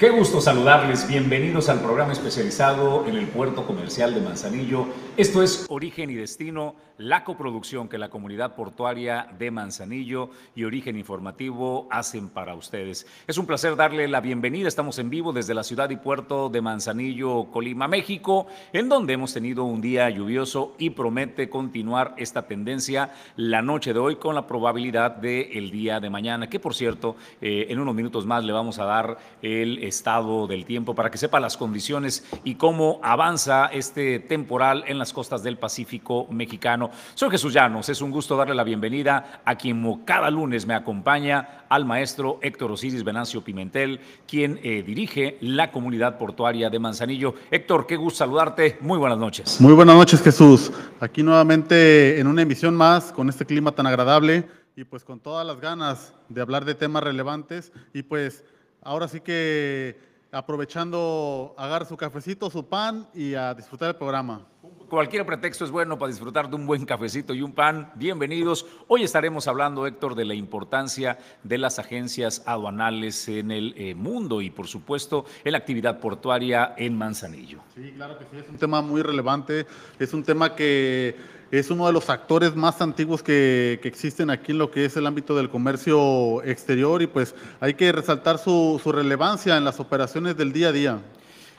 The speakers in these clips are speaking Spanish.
Qué gusto saludarles. Bienvenidos al programa especializado en el puerto comercial de Manzanillo. Esto es Origen y Destino, la coproducción que la comunidad portuaria de Manzanillo y Origen Informativo hacen para ustedes. Es un placer darle la bienvenida. Estamos en vivo desde la ciudad y puerto de Manzanillo, Colima, México, en donde hemos tenido un día lluvioso y promete continuar esta tendencia la noche de hoy con la probabilidad del el día de mañana, que por cierto, eh, en unos minutos más le vamos a dar el estado del tiempo para que sepa las condiciones y cómo avanza este temporal en las costas del Pacífico mexicano. Soy Jesús Llanos, es un gusto darle la bienvenida a quien cada lunes me acompaña, al maestro Héctor Osiris Venancio Pimentel, quien eh, dirige la comunidad portuaria de Manzanillo. Héctor, qué gusto saludarte, muy buenas noches. Muy buenas noches Jesús, aquí nuevamente en una emisión más con este clima tan agradable y pues con todas las ganas de hablar de temas relevantes y pues ahora sí que aprovechando, agarrar su cafecito, su pan y a disfrutar del programa. Cualquier pretexto es bueno para disfrutar de un buen cafecito y un pan. Bienvenidos. Hoy estaremos hablando, Héctor, de la importancia de las agencias aduanales en el eh, mundo y, por supuesto, en la actividad portuaria en Manzanillo. Sí, claro que sí, es un tema muy relevante. Es un tema que es uno de los actores más antiguos que, existen aquí en lo que es el ámbito del comercio exterior y pues hay que resaltar su relevancia en las operaciones del día a día.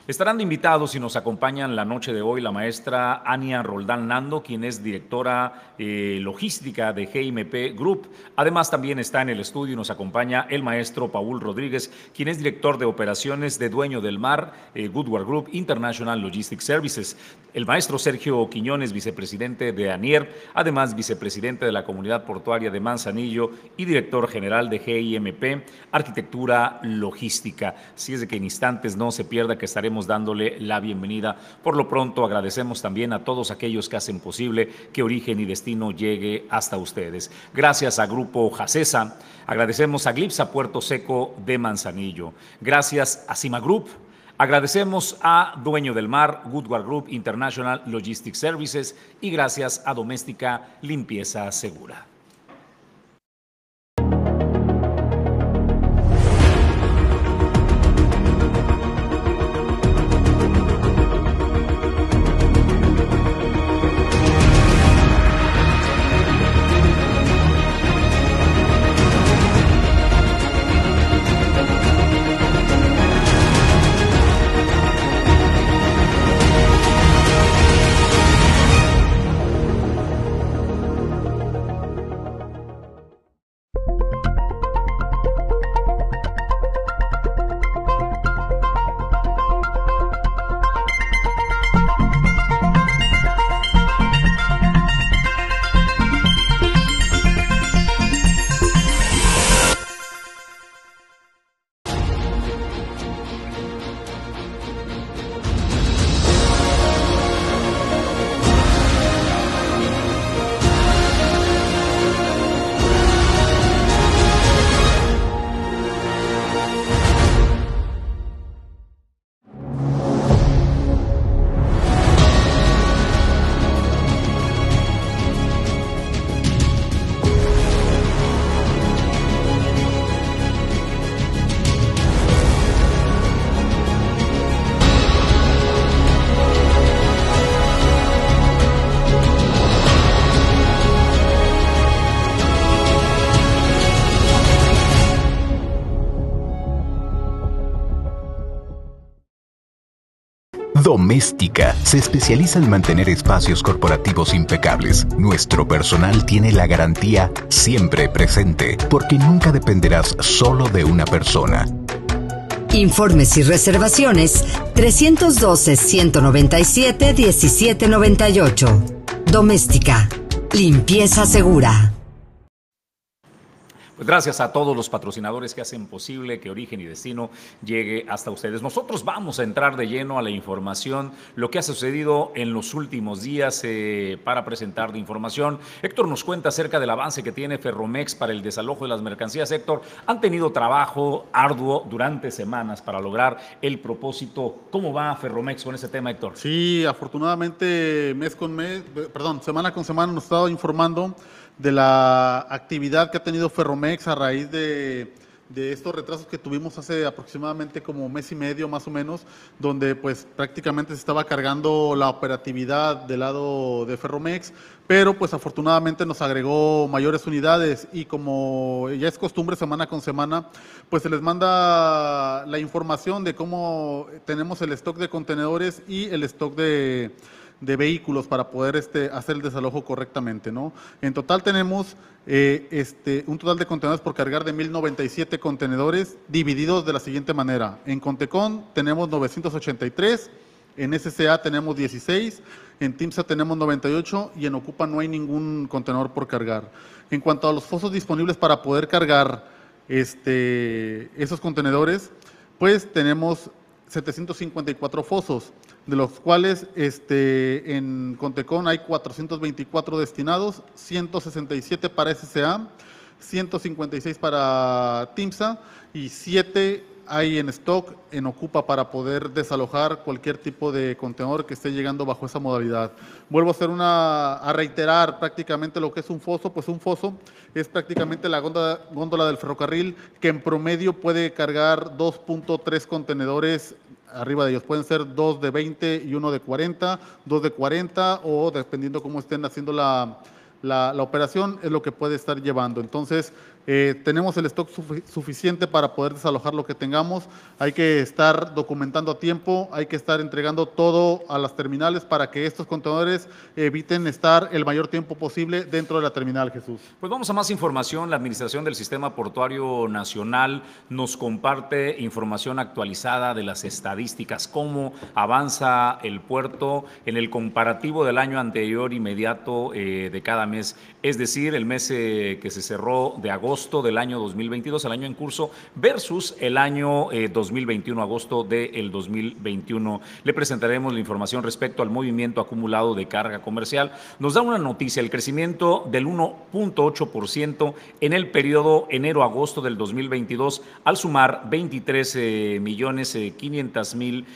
Estarán invitados y nos acompañan la noche de hoy la maestra Ania Roldán Nando, quien es directora eh, logística de GMP Group. Además, también está en el estudio y nos acompaña el maestro Paul Rodríguez, quien es director de operaciones de Dueño del Mar, eh, Group International Logistics Services. El maestro Sergio Quiñones, vicepresidente de ANIER, además vicepresidente de la Comunidad Portuaria de Manzanillo y director general de GIMP, Arquitectura Logística. Si es de que en instantes no se pierda que estaremos dándole la bienvenida. Por lo pronto agradecemos también a todos aquellos que hacen posible que Origen y Destino llegue hasta ustedes. Gracias a Grupo Jacesa, agradecemos a Glipsa Puerto Seco de Manzanillo. Gracias a Cima Group. Agradecemos a Dueño del Mar, Goodward Group International Logistics Services y gracias a Doméstica Limpieza Segura. Doméstica se especializa en mantener espacios corporativos impecables. Nuestro personal tiene la garantía siempre presente, porque nunca dependerás solo de una persona. Informes y reservaciones 312-197-1798. Doméstica. Limpieza segura. Pues gracias a todos los patrocinadores que hacen posible que Origen y Destino llegue hasta ustedes. Nosotros vamos a entrar de lleno a la información, lo que ha sucedido en los últimos días eh, para presentar de información. Héctor nos cuenta acerca del avance que tiene Ferromex para el desalojo de las mercancías. Héctor, han tenido trabajo arduo durante semanas para lograr el propósito. ¿Cómo va Ferromex con ese tema, Héctor? Sí, afortunadamente mes con mes, perdón, semana con semana nos ha estado informando de la actividad que ha tenido Ferromex a raíz de, de estos retrasos que tuvimos hace aproximadamente como mes y medio más o menos, donde pues prácticamente se estaba cargando la operatividad del lado de Ferromex, pero pues afortunadamente nos agregó mayores unidades y como ya es costumbre semana con semana, pues se les manda la información de cómo tenemos el stock de contenedores y el stock de, de vehículos para poder este, hacer el desalojo correctamente. ¿no? En total tenemos eh, este, un total de contenedores por cargar de 1.097 contenedores divididos de la siguiente manera. En Contecon tenemos 983, en SCA tenemos 16, en TIMSA tenemos 98 y en Ocupa no hay ningún contenedor por cargar. En cuanto a los fosos disponibles para poder cargar este, esos contenedores, pues tenemos 754 fosos, de los cuales este, en Contecon hay 424 destinados, 167 para SCA, 156 para TIMSA y 7 hay en stock, en Ocupa, para poder desalojar cualquier tipo de contenedor que esté llegando bajo esa modalidad. Vuelvo a hacer una, a reiterar prácticamente lo que es un foso, pues un foso es prácticamente la góndola, góndola del ferrocarril que en promedio puede cargar 2.3 contenedores arriba de ellos. Pueden ser dos de 20 y uno de 40, dos de 40 o dependiendo cómo estén haciendo la, la, la operación, es lo que puede estar llevando. Entonces, eh, tenemos el stock suficiente para poder desalojar lo que tengamos. Hay que estar documentando a tiempo, hay que estar entregando todo a las terminales para que estos contenedores eviten estar el mayor tiempo posible dentro de la terminal, Jesús. Pues vamos a más información. La Administración del Sistema Portuario Nacional nos comparte información actualizada de las estadísticas, cómo avanza el puerto en el comparativo del año anterior inmediato eh, de cada mes, es decir, el mes eh, que se cerró de agosto agosto del año 2022, el año en curso, versus el año 2021, eh, agosto del 2021. Le presentaremos la información respecto al movimiento acumulado de carga comercial. Nos da una noticia, el crecimiento del 1.8% en el periodo enero-agosto del 2022, al sumar 23 eh, millones 500 eh, mil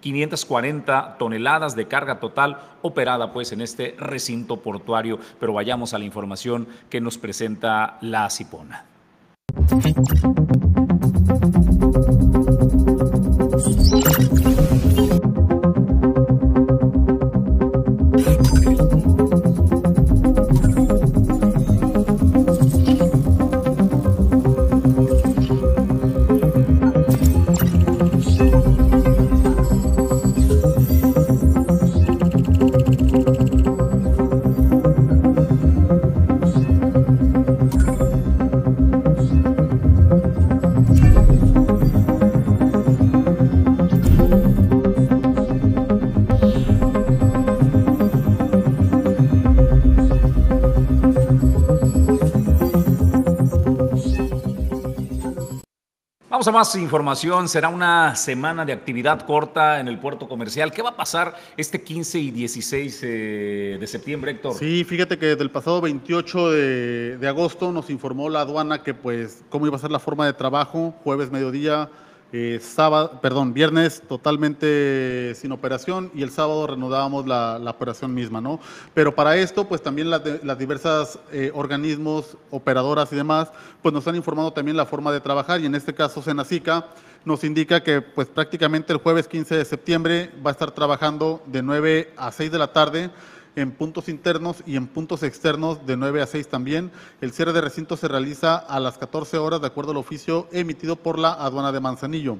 540 toneladas de carga total operada pues en este recinto portuario. Pero vayamos a la información que nos presenta la Cipona. Más información. Será una semana de actividad corta en el puerto comercial. ¿Qué va a pasar este 15 y 16 eh, de septiembre, Héctor? Sí, fíjate que del pasado 28 de, de agosto nos informó la aduana que, pues, cómo iba a ser la forma de trabajo, jueves, mediodía, eh, sábado, perdón, viernes totalmente sin operación y el sábado reanudábamos la, operación misma, ¿no? Pero para esto, pues también las, las diversas eh, organismos, operadoras y demás, pues nos han informado también la forma de trabajar y en este caso Senacica nos indica que pues prácticamente el jueves 15 de septiembre va a estar trabajando de 9 a 6 de la tarde en puntos internos y en puntos externos de 9 a 6 también. El cierre de recinto se realiza a las 14 horas de acuerdo al oficio emitido por la aduana de Manzanillo.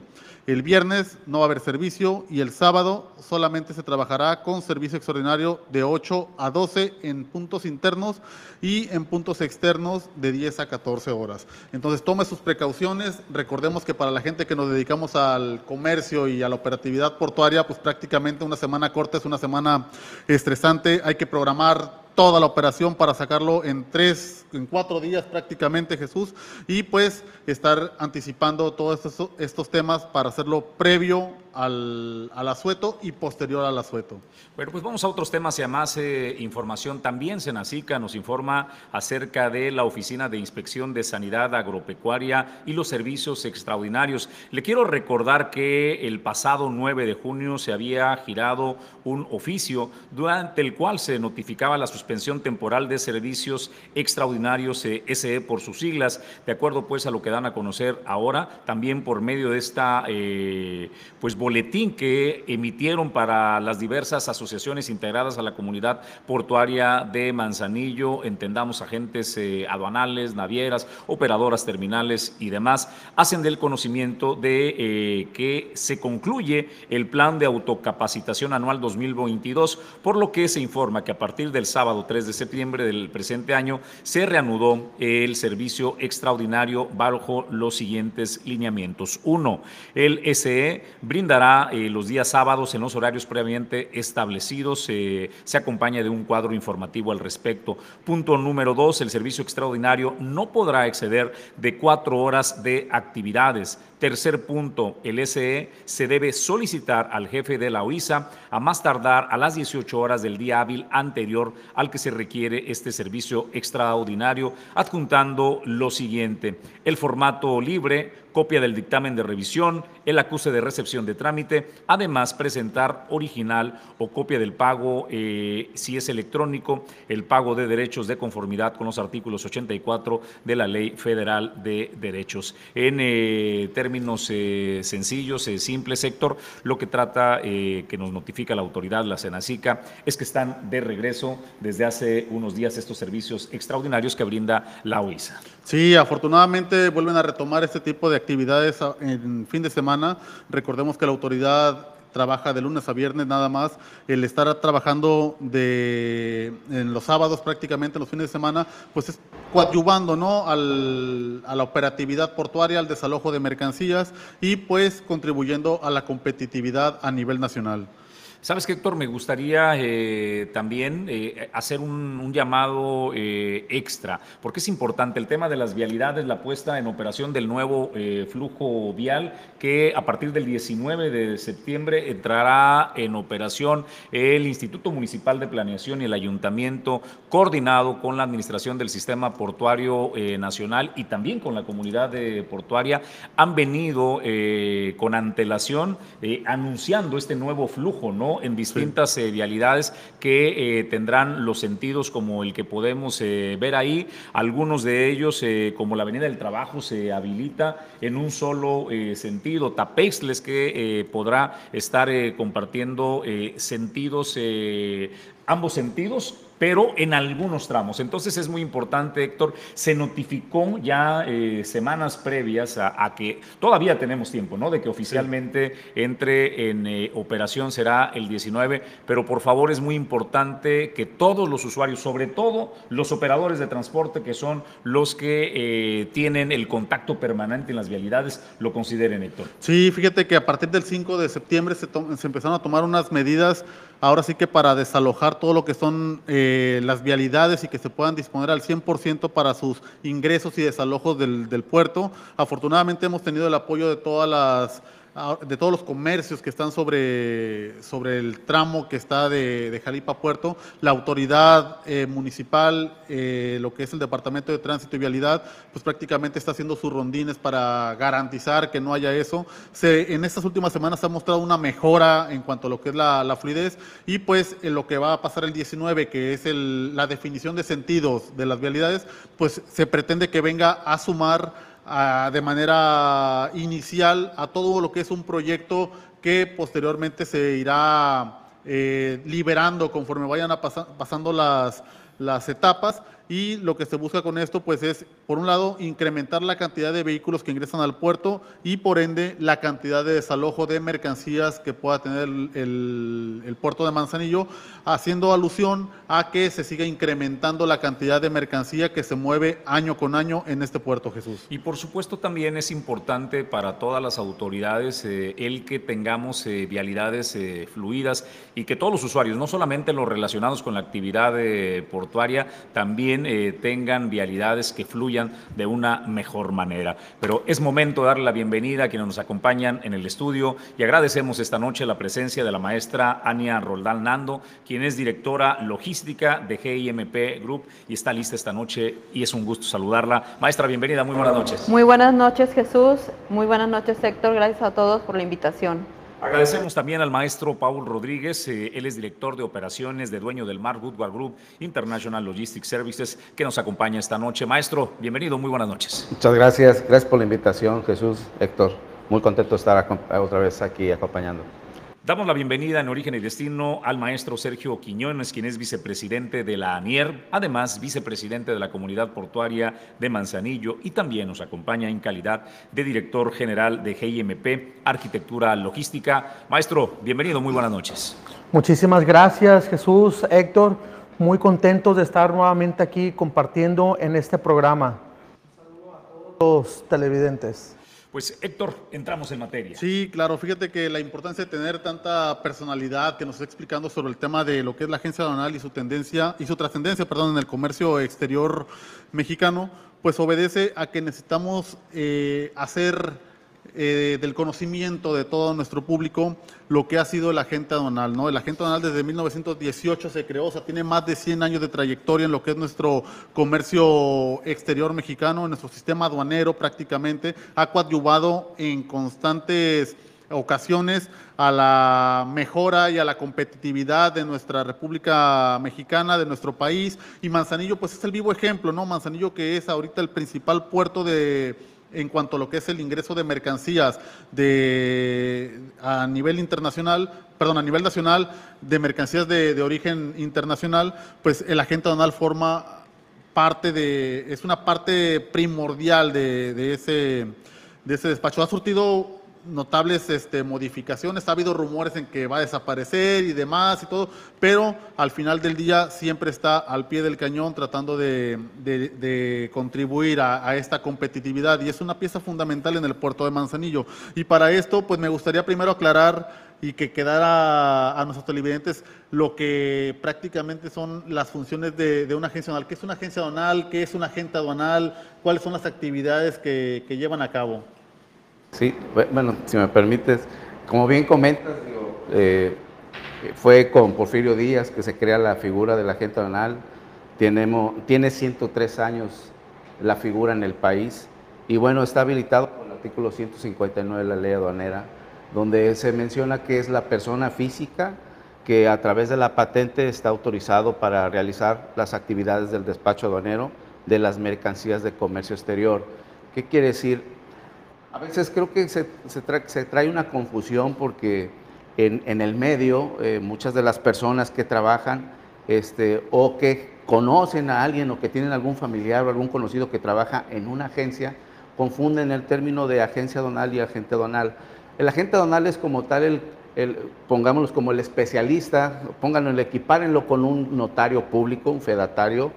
El viernes no va a haber servicio y el sábado solamente se trabajará con servicio extraordinario de 8 a 12 en puntos internos y en puntos externos de 10 a 14 horas. Entonces tome sus precauciones. Recordemos que para la gente que nos dedicamos al comercio y a la operatividad portuaria, pues prácticamente una semana corta es una semana estresante. Hay que programar toda la operación para sacarlo en tres, en cuatro días prácticamente, Jesús, y pues estar anticipando todos estos, estos temas para hacerlo previo al, al asueto y posterior al asueto. Bueno, pues vamos a otros temas y a más eh, información. También Senacica nos informa acerca de la Oficina de Inspección de Sanidad Agropecuaria y los servicios extraordinarios. Le quiero recordar que el pasado 9 de junio se había girado un oficio durante el cual se notificaba la suspensión temporal de servicios extraordinarios eh, SE por sus siglas, de acuerdo pues a lo que dan a conocer ahora, también por medio de esta eh, pues boletín que emitieron para las diversas asociaciones integradas a la comunidad portuaria de Manzanillo, entendamos agentes eh, aduanales, navieras, operadoras terminales y demás, hacen del conocimiento de eh, que se concluye el plan de autocapacitación anual 2022, por lo que se informa que a partir del sábado 3 de septiembre del presente año se reanudó el servicio extraordinario bajo los siguientes lineamientos. Uno, el SE brindará eh, los días sábados en los horarios previamente establecidos. Eh, se acompaña de un cuadro informativo al respecto. Punto número dos, el servicio extraordinario no podrá exceder de cuatro horas de actividades. Tercer punto, el SE se debe solicitar al jefe de la OISA a más tardar a las 18 horas del día hábil anterior al que se requiere este servicio extraordinario, adjuntando lo siguiente, el formato libre, copia del dictamen de revisión, el acuse de recepción de trámite, además presentar original o copia del pago eh, si es electrónico, el pago de derechos de conformidad con los artículos 84 de la Ley Federal de Derechos. En eh, términos eh, sencillos, simples, sector, lo que trata que nos notifica la autoridad, la Senacica, es que están de regreso desde hace unos días estos servicios extraordinarios que brinda la OISA. Sí, afortunadamente vuelven a retomar este tipo de actividades en fin de semana. Recordemos que la autoridad trabaja de lunes a viernes nada más, el estar trabajando de, en los sábados prácticamente, en los fines de semana, pues es coadyuvando ¿no? Al, a la operatividad portuaria, al desalojo de mercancías y pues contribuyendo a la competitividad a nivel nacional. Sabes que Héctor, me gustaría eh, también eh, hacer un, llamado eh, extra, porque es importante el tema de las vialidades, la puesta en operación del nuevo flujo vial, que a partir del 19 de septiembre entrará en operación el Instituto Municipal de Planeación y el Ayuntamiento, coordinado con la Administración del Sistema Portuario Nacional y también con la comunidad portuaria, han venido con antelación anunciando este nuevo flujo, ¿no? En distintas eh, vialidades que eh, tendrán los sentidos como el que podemos eh, ver ahí. Algunos de ellos, como la Avenida del Trabajo, se habilita en un solo sentido. Tapexles que podrá estar compartiendo sentidos, ambos sentidos pero en algunos tramos. Entonces es muy importante, Héctor, se notificó ya eh, semanas previas a, que todavía tenemos tiempo, ¿no? De que oficialmente entre en eh, operación será el 19, pero por favor es muy importante que todos los usuarios, sobre todo los operadores de transporte, que son los que eh, tienen el contacto permanente en las vialidades, lo consideren, Héctor. Sí, fíjate que a partir del 5 de septiembre se, se empezaron a tomar unas medidas ahora sí que para desalojar todo lo que son eh, las vialidades y que se puedan disponer al 100% para sus ingresos y desalojos del, del puerto. Afortunadamente hemos tenido el apoyo de todas las de todos los comercios que están sobre, sobre el tramo que está de, de Jalipa Puerto, la autoridad eh, municipal, eh, lo que es el Departamento de Tránsito y Vialidad, pues prácticamente está haciendo sus rondines para garantizar que no haya eso. Se, en estas últimas semanas se ha mostrado una mejora en cuanto a lo que es la, la fluidez y pues en lo que va a pasar el 19, que es el, la definición de sentidos de las vialidades, pues se pretende que venga a sumar de manera inicial a todo lo que es un proyecto que posteriormente se irá eh, liberando conforme vayan pasando las, las etapas y lo que se busca con esto pues es, por un lado, incrementar la cantidad de vehículos que ingresan al puerto y por ende la cantidad de desalojo de mercancías que pueda tener el, puerto de Manzanillo, haciendo alusión a que se siga incrementando la cantidad de mercancía que se mueve año con año en este puerto, Jesús. Y por supuesto también es importante para todas las autoridades eh, el que tengamos eh, vialidades eh, fluidas y que todos los usuarios, no solamente los relacionados con la actividad portuaria, también eh, tengan vialidades que fluyan de una mejor manera. Pero es momento de darle la bienvenida a quienes nos acompañan en el estudio y agradecemos esta noche la presencia de la maestra Ania Roldán Nando, quien es directora logística de GIMP Group y está lista esta noche y es un gusto saludarla. Maestra, bienvenida, muy buenas noches. Muy buenas noches Jesús, muy buenas noches Héctor, gracias a todos por la invitación. Agradecemos también al maestro Paul Rodríguez, eh, él es director de operaciones de dueño del Mar Goodward Group International Logistics Services, que nos acompaña esta noche. Maestro, bienvenido, muy buenas noches. Muchas gracias, gracias por la invitación, Jesús, Héctor. Muy contento de estar otra vez aquí acompañando. Damos la bienvenida en Origen y Destino al maestro Sergio Quiñones, quien es vicepresidente de la ANIER, además vicepresidente de la Comunidad Portuaria de Manzanillo y también nos acompaña en calidad de director general de GIMP, Arquitectura Logística. Maestro, bienvenido, muy buenas noches. Muchísimas gracias Jesús, Héctor, muy contentos de estar nuevamente aquí compartiendo en este programa. Un saludo a todos los televidentes. Pues Héctor, entramos en materia. Sí, claro, fíjate que la importancia de tener tanta personalidad que nos está explicando sobre el tema de lo que es la agencia aduanal y su tendencia y su trascendencia, perdón, en el comercio exterior mexicano, pues obedece a que necesitamos eh, hacer eh, del conocimiento de todo nuestro público lo que ha sido el agente aduanal. ¿no? El agente aduanal desde 1918 se creó, o sea, tiene más de 100 años de trayectoria en lo que es nuestro comercio exterior mexicano, en nuestro sistema aduanero prácticamente, ha coadyuvado en constantes ocasiones a la mejora y a la competitividad de nuestra República Mexicana, de nuestro país. Y Manzanillo, pues es el vivo ejemplo, ¿no? Manzanillo que es ahorita el principal puerto de en cuanto a lo que es el ingreso de mercancías de, a nivel internacional, perdón, a nivel nacional, de mercancías de, origen internacional, pues el agente aduanal forma parte de, es una parte primordial de, de ese, de ese despacho. Ha surtido notables este, modificaciones, ha habido rumores en que va a desaparecer y demás y todo, pero al final del día siempre está al pie del cañón tratando de, contribuir a, esta competitividad y es una pieza fundamental en el puerto de Manzanillo. Y para esto, pues me gustaría primero aclarar y que quedara a nuestros televidentes lo que prácticamente son las funciones de, una agencia aduanal. ¿Qué es una agencia aduanal? ¿Qué es un agente aduanal? ¿Cuáles son las actividades que llevan a cabo? Sí, bueno, si me permites, como bien comentas, eh, fue con Porfirio Díaz que se crea la figura del agente aduanal. Tenemos, tiene 103 años la figura en el país y bueno, está habilitado por el artículo 159 de la ley aduanera, donde se menciona que es la persona física que a través de la patente está autorizado para realizar las actividades del despacho aduanero de las mercancías de comercio exterior. ¿Qué quiere decir? A veces creo que se, trae, una confusión porque en, el medio eh, muchas de las personas que trabajan este, o que conocen a alguien o que tienen algún familiar o algún conocido que trabaja en una agencia, confunden el término de agencia donal y agente donal. El agente donal es como tal, el, pongámoslo como el especialista, pónganlo, equipárenlo con un notario público, un fedatario,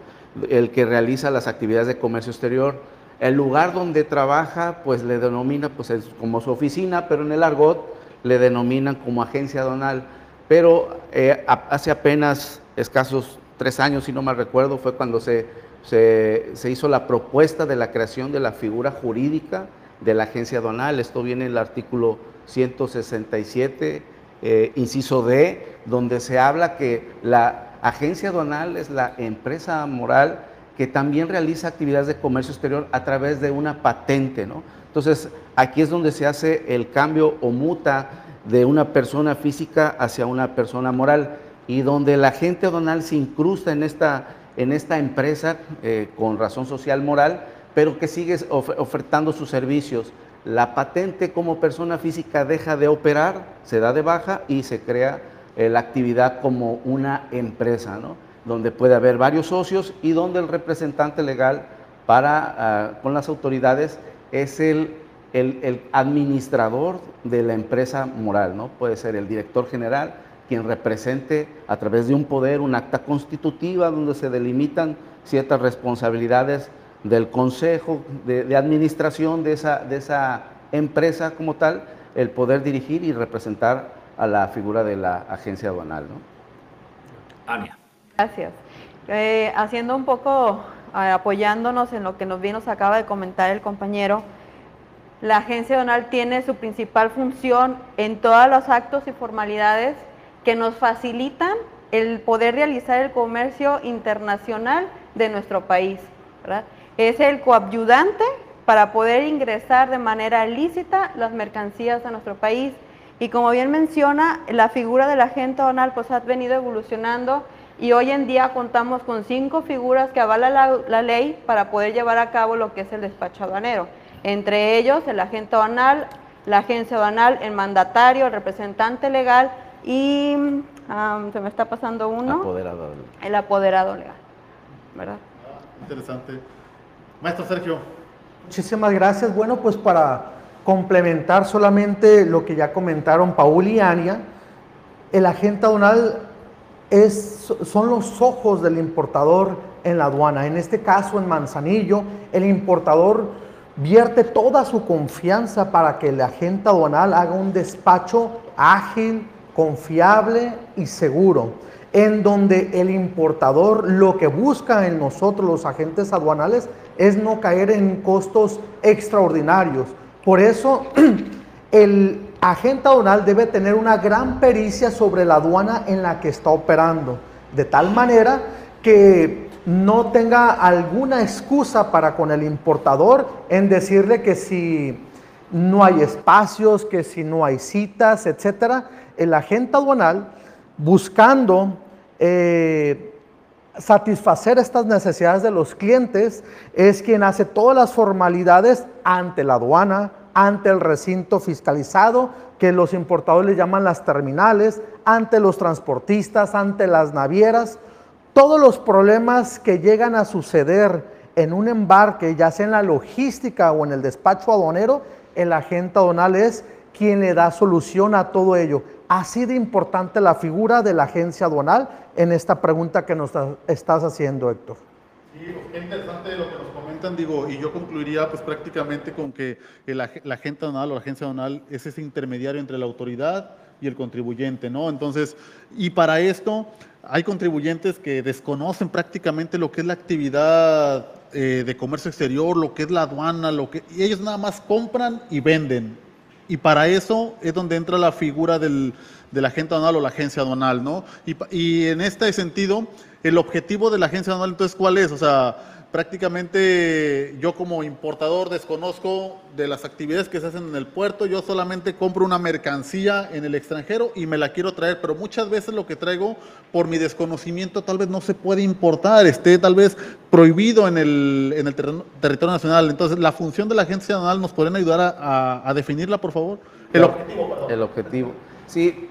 el que realiza las actividades de comercio exterior el lugar donde trabaja, pues le denomina pues, como su oficina, pero en el argot le denominan como agencia donal. Pero eh, hace apenas escasos tres años, si no mal recuerdo, fue cuando se, se, hizo la propuesta de la creación de la figura jurídica de la agencia donal. Esto viene en el artículo 167, eh, inciso D, donde se habla que la agencia donal es la empresa moral que también realiza actividades de comercio exterior a través de una patente, ¿no? Entonces, aquí es donde se hace el cambio o muta de una persona física hacia una persona moral y donde la gente donal se incrusta en esta, en esta empresa eh, con razón social moral, pero que sigue ofertando sus servicios. La patente como persona física deja de operar, se da de baja y se crea eh, la actividad como una empresa, ¿no? Donde puede haber varios socios y donde el representante legal para, ah, con las autoridades es el, el, administrador de la empresa moral, ¿no? Puede ser el director general, quien represente a través de un poder, un acta constitutiva donde se delimitan ciertas responsabilidades del consejo de, administración de esa, de esa empresa como tal, el poder dirigir y representar a la figura de la agencia aduanal. ¿no? Gracias. Eh, haciendo un poco, eh, apoyándonos en lo que nos bien nos acaba de comentar el compañero, la agencia donal tiene su principal función en todos los actos y formalidades que nos facilitan el poder realizar el comercio internacional de nuestro país. Es el coadyudante para poder ingresar de manera lícita las mercancías a nuestro país. Y como bien menciona, la figura del agente donal pues ha venido evolucionando y hoy en día contamos con cinco figuras que avalan la, la, ley para poder llevar a cabo lo que es el despacho aduanero. Entre ellos, el agente aduanal, la agencia aduanal, el mandatario, el representante legal y um, se me está pasando uno. Apoderado. El apoderado legal. ¿Verdad? Interesante. Maestro Sergio. Muchísimas gracias. Bueno, pues para complementar solamente lo que ya comentaron Paul y Ania, el agente aduanal son los ojos del importador en la aduana. En este caso, en Manzanillo, el importador vierte toda su confianza para que el agente aduanal haga un despacho ágil, confiable y seguro, en donde el importador lo que busca en nosotros los agentes aduanales es no caer en costos extraordinarios. Por eso el agente aduanal debe tener una gran pericia sobre la aduana en la que está operando, de tal manera que no tenga alguna excusa para con el importador en decirle que si no hay espacios, que si no hay citas, etcétera. El agente aduanal buscando eh, satisfacer estas necesidades de los clientes es quien hace todas las formalidades ante la aduana, ante el recinto fiscalizado, que los importadores llaman las terminales, ante los transportistas, ante las navieras. Todos los problemas que llegan a suceder en un embarque, ya sea en la logística o en el despacho aduanero, el agente aduanal es quien le da solución a todo ello. Así de importante la figura de la agencia aduanal en esta pregunta que nos estás haciendo, Héctor. Sí, qué interesante lo que nos digo, y yo concluiría pues prácticamente con que la agente aduanal o la agencia aduanal es ese intermediario entre la autoridad y el contribuyente, ¿no? Entonces, y para esto hay contribuyentes que desconocen prácticamente lo que es la actividad eh, de comercio exterior, lo que es la aduana, lo que y ellos nada más compran y venden. Y para eso es donde entra la figura del, del agente aduanal o la agencia aduanal, ¿no? Y, y en este sentido, el objetivo de la agencia aduanal, entonces, ¿cuál es? O sea, prácticamente yo como importador desconozco de las actividades que se hacen en el puerto, yo solamente compro una mercancía en el extranjero y me la quiero traer, pero muchas veces lo que traigo por mi desconocimiento tal vez no se puede importar, esté tal vez prohibido en el, en el territorio nacional. Entonces, la función de la agencia nacional, ¿nos pueden ayudar a, a, a definirla, por favor? El objetivo, perdón. El objetivo. Sí,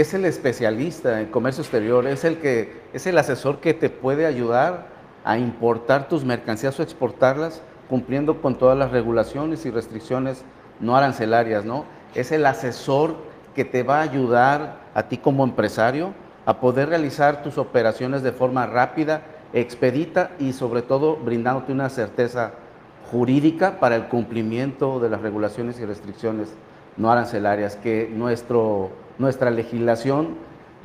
es el especialista en comercio exterior, es el que es el asesor que te puede ayudar a importar tus mercancías o exportarlas cumpliendo con todas las regulaciones y restricciones no arancelarias, ¿no? Es el asesor que te va a ayudar a ti como empresario a poder realizar tus operaciones de forma rápida, expedita y sobre todo brindándote una certeza jurídica para el cumplimiento de las regulaciones y restricciones no arancelarias que nuestro, nuestra legislación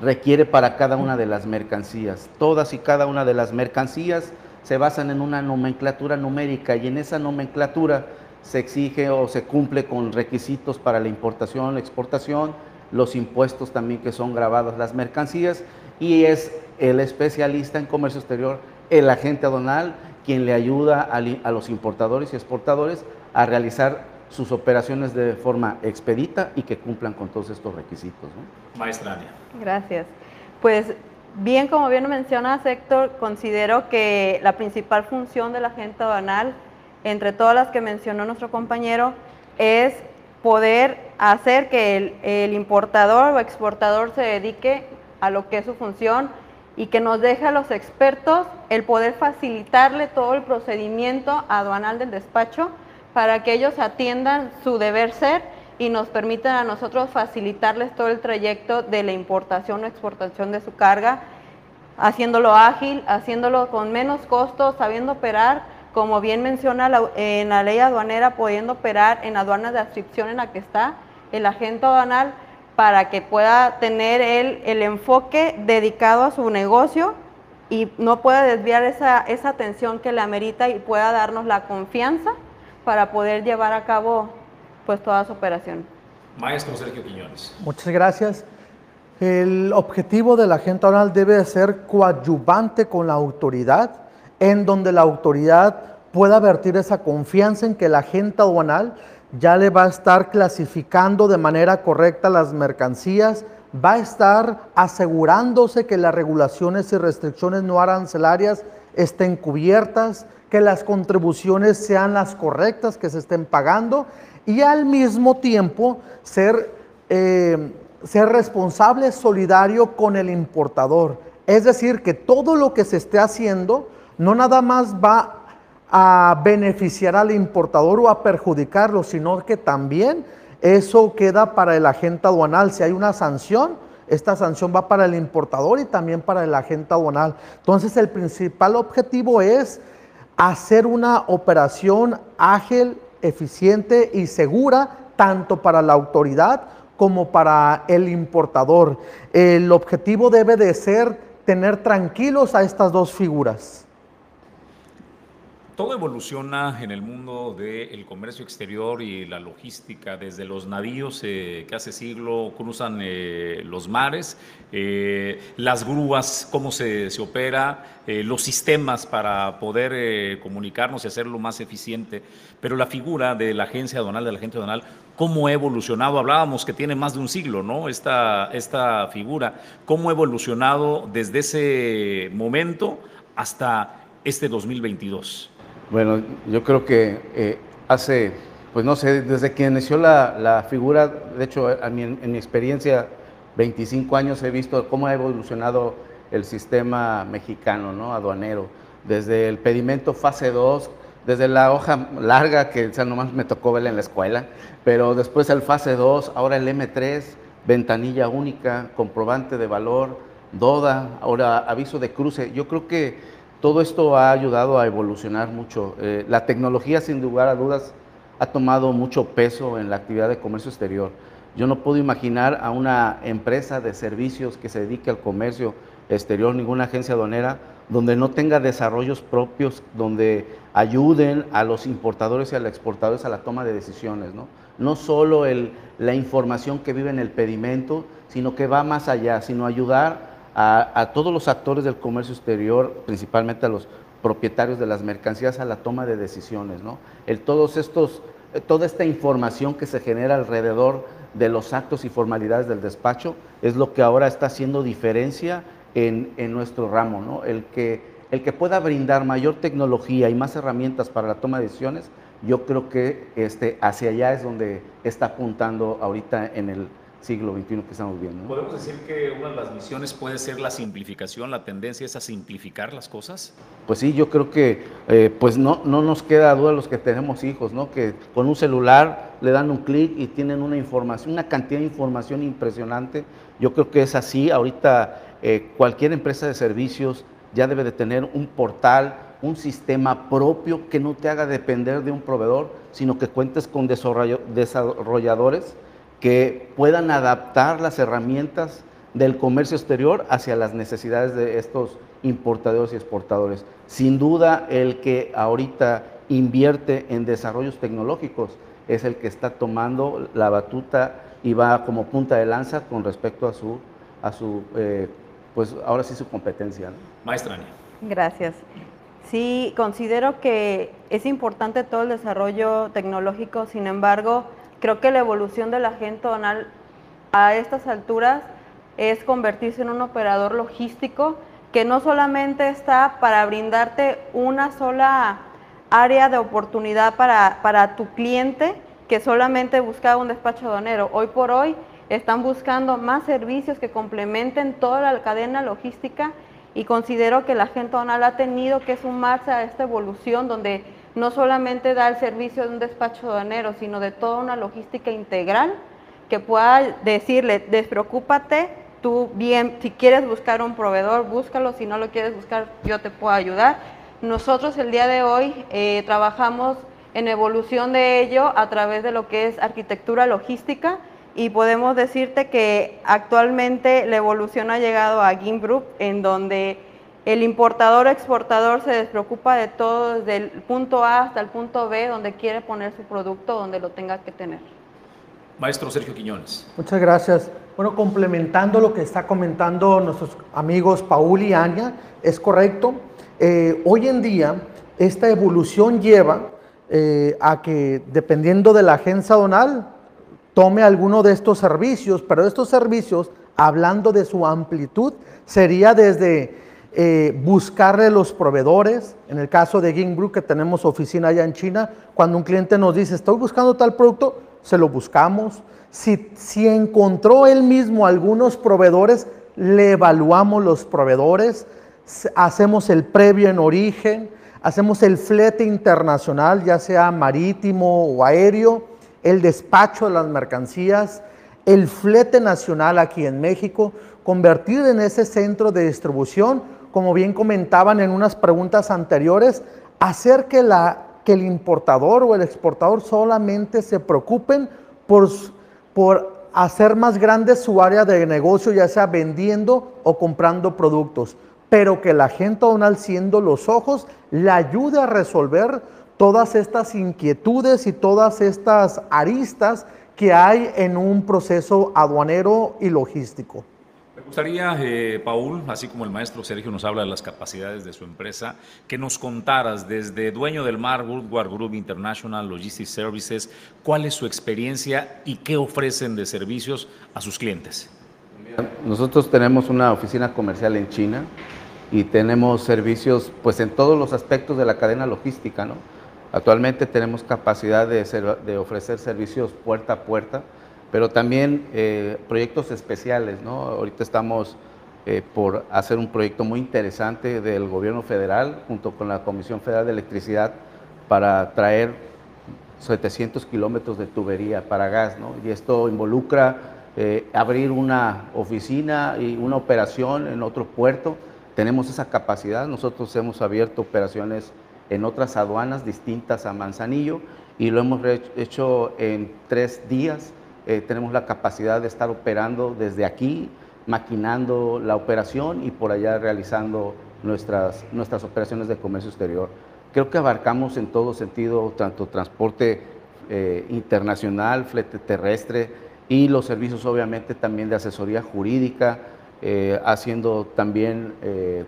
requiere para cada una de las mercancías. Todas y cada una de las mercancías se basan en una nomenclatura numérica y en esa nomenclatura se exige o se cumple con requisitos para la importación, la exportación, los impuestos también que son grabados las mercancías y es el especialista en comercio exterior, el agente aduanal, quien le ayuda a, a los importadores y exportadores a realizar sus operaciones de forma expedita y que cumplan con todos estos requisitos. ¿no? Maestra Ania. Gracias. Pues bien, como bien menciona Héctor, considero que la principal función del agente aduanal, entre todas las que mencionó nuestro compañero, es poder hacer que el, el importador o exportador se dedique a lo que es su función y que nos deje a los expertos el poder facilitarle todo el procedimiento aduanal del despacho para que ellos atiendan su deber ser y nos permitan a nosotros facilitarles todo el trayecto de la importación o exportación de su carga, haciéndolo ágil, haciéndolo con menos costos, sabiendo operar, como bien menciona en la ley aduanera, pudiendo operar en aduanas de adscripción en la que está el agente aduanal para que pueda tener el, el enfoque dedicado a su negocio y no puede desviar esa, esa atención que le amerita y pueda darnos la confianza para poder llevar a cabo pues toda su operación. Maestro Sergio Quiñones. Muchas gracias. El objetivo de la agente aduanal debe ser coadyuvante con la autoridad, en donde la autoridad pueda vertir esa confianza en que la agente aduanal ya le va a estar clasificando de manera correcta las mercancías, va a estar asegurándose que las regulaciones y restricciones no arancelarias estén cubiertas, que las contribuciones sean las correctas, que se estén pagando y al mismo tiempo ser, eh, ser responsable, solidario con el importador. Es decir, que todo lo que se esté haciendo no nada más va a beneficiar al importador o a perjudicarlo, sino que también eso queda para el agente aduanal. Si hay una sanción, esta sanción va para el importador y también para el agente aduanal. Entonces el principal objetivo es hacer una operación ágil, eficiente y segura, tanto para la autoridad como para el importador. El objetivo debe de ser tener tranquilos a estas dos figuras. Todo evoluciona en el mundo del comercio exterior y la logística, desde los navíos eh, que hace siglo cruzan eh, los mares, eh, las grúas, cómo se, opera, los sistemas para poder comunicarnos y hacerlo más eficiente. Pero la figura de la agencia aduanal, de la agencia aduanal, cómo ha evolucionado. Hablábamos que tiene más de un siglo, ¿no? Esta, esta figura, cómo ha evolucionado desde ese momento hasta este 2022. Bueno, yo creo que eh, hace, pues no sé, desde que inició la, figura, de hecho, en mi experiencia, 25 años he visto cómo ha evolucionado el sistema mexicano, ¿no? Aduanero. Desde el pedimento fase 2, desde la hoja larga, que sea, nomás me tocó verla en la escuela, pero después el fase 2, ahora el M3, ventanilla única, comprobante de valor, DODA, ahora aviso de cruce. Yo creo que todo esto ha ayudado a evolucionar mucho. Eh, la tecnología, sin lugar a dudas, ha tomado mucho peso en la actividad de comercio exterior. Yo no puedo imaginar a una empresa de servicios que se dedique al comercio exterior, ninguna agencia aduanera, donde no tenga desarrollos propios, donde ayuden a los importadores y a los exportadores a la toma de decisiones. No, no solo el, la información que vive en el pedimento, sino que va más allá, sino ayudar a, todos los actores del comercio exterior, principalmente a los propietarios de las mercancías, a la toma de decisiones. ¿no? Todos estos, eh, toda esta información que se genera alrededor de los actos y formalidades del despacho es lo que ahora está haciendo diferencia en, en nuestro ramo. ¿no? El, que, el que pueda brindar mayor tecnología y más herramientas para la toma de decisiones, yo creo que este, hacia allá es donde está apuntando ahorita en el, siglo XXI que estamos viendo. ¿Podemos decir que una de las misiones puede ser la simplificación, la tendencia es a simplificar las cosas? Pues sí, yo creo que eh, pues no, no nos queda duda los que tenemos hijos, ¿no? que con un celular le dan un clic y tienen una información, una cantidad de información impresionante. Yo creo que es así, ahorita eh, cualquier empresa de servicios ya debe de tener un portal, un sistema propio que no te haga depender de un proveedor, sino que cuentes con desarrolladores que puedan adaptar las herramientas del comercio exterior hacia las necesidades de estos importadores y exportadores. Sin duda, el que ahorita invierte en desarrollos tecnológicos es el que está tomando la batuta y va como punta de lanza con respecto a su, a su eh, pues ahora sí su competencia. Maestra Gracias. Sí, considero que es importante todo el desarrollo tecnológico, sin embargo, Creo que la evolución del agente donal a estas alturas es convertirse en un operador logístico que no solamente está para brindarte una sola área de oportunidad para, para tu cliente que solamente buscaba un despacho aduanero. Hoy por hoy están buscando más servicios que complementen toda la cadena logística y considero que la agente donal ha tenido que sumarse a esta evolución donde no solamente da el servicio de un despacho aduanero, sino de toda una logística integral que pueda decirle, despreocúpate, tú bien, si quieres buscar un proveedor, búscalo, si no lo quieres buscar, yo te puedo ayudar. Nosotros el día de hoy eh, trabajamos en evolución de ello a través de lo que es arquitectura logística y podemos decirte que actualmente la evolución ha llegado a GIMP Group, en donde El importador o exportador se despreocupa de todo, desde el punto A hasta el punto B, donde quiere poner su producto, donde lo tenga que tener. Maestro Sergio Quiñones. Muchas gracias. Bueno, complementando lo que está comentando nuestros amigos Paul y Anya, es correcto. Eh, hoy en día, esta evolución lleva eh, a que, dependiendo de la agencia donal, tome alguno de estos servicios, pero estos servicios, hablando de su amplitud, sería desde eh, buscarle los proveedores. En el caso de Gingbrew, que tenemos oficina allá en China, cuando un cliente nos dice, estoy buscando tal producto, se lo buscamos. Si, si encontró él mismo algunos proveedores, le evaluamos los proveedores, hacemos el previo en origen, hacemos el flete internacional, ya sea marítimo o aéreo, el despacho de las mercancías, el flete nacional aquí en México, convertir en ese centro de distribución como bien comentaban en unas preguntas anteriores, hacer que, la, que el importador o el exportador solamente se preocupen por, por hacer más grande su área de negocio, ya sea vendiendo o comprando productos, pero que la gente donal siendo los ojos le ayude a resolver todas estas inquietudes y todas estas aristas que hay en un proceso aduanero y logístico. Me gustaría, eh, Paul, así como el maestro Sergio nos habla de las capacidades de su empresa, que nos contaras desde dueño del mar, Woodward Group International Logistics Services, cuál es su experiencia y qué ofrecen de servicios a sus clientes. Nosotros tenemos una oficina comercial en China y tenemos servicios pues en todos los aspectos de la cadena logística. ¿no? Actualmente tenemos capacidad de, de ofrecer servicios puerta a puerta pero también eh, proyectos especiales. ¿no? Ahorita estamos eh, por hacer un proyecto muy interesante del gobierno federal junto con la Comisión Federal de Electricidad para traer 700 kilómetros de tubería para gas. ¿no? Y esto involucra eh, abrir una oficina y una operación en otro puerto. Tenemos esa capacidad. Nosotros hemos abierto operaciones en otras aduanas distintas a Manzanillo y lo hemos hecho en tres días eh, tenemos la capacidad de estar operando desde aquí, maquinando la operación y por allá realizando nuestras, nuestras operaciones de comercio exterior. Creo que abarcamos en todo sentido tanto transporte eh, internacional, flete terrestre y los servicios obviamente también de asesoría jurídica, eh, haciendo también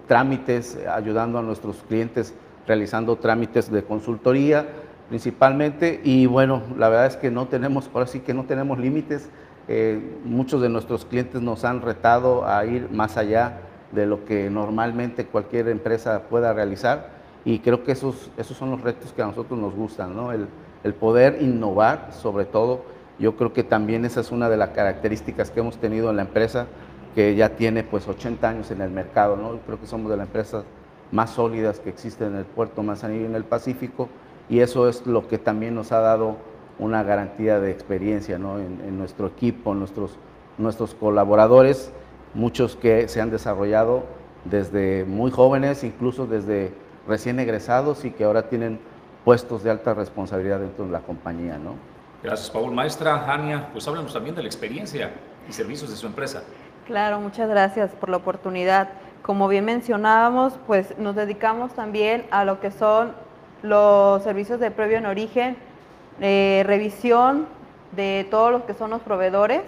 trámites, ayudando a nuestros clientes realizando trámites de consultoría principalmente. Y bueno, la verdad es que no tenemos, ahora sí que no tenemos límites. Eh, muchos de nuestros clientes nos han retado a ir más allá de lo que normalmente cualquier empresa pueda realizar y creo que esos, esos son los retos que a nosotros nos gustan, ¿no? el, el poder innovar sobre todo. Yo creo que también esa es una de las características que hemos tenido en la empresa, que ya tiene pues 80 años en el mercado. ¿no? Creo que somos de las empresas más sólidas que existen en el puerto Manzanillo y en el Pacífico y eso es lo que también nos ha dado una garantía de experiencia en, nuestro equipo, nuestros, nuestros colaboradores, muchos que se han desarrollado desde muy jóvenes, incluso desde recién egresados y que ahora tienen puestos de alta responsabilidad dentro de la compañía. ¿no? Gracias, Paul. Maestra Ania, pues háblanos también de la experiencia y servicios de su empresa. Claro, muchas gracias por la oportunidad. Como bien mencionábamos, pues nos dedicamos también a lo que son los servicios de previo en origen, eh, revisión de todos los que son los proveedores,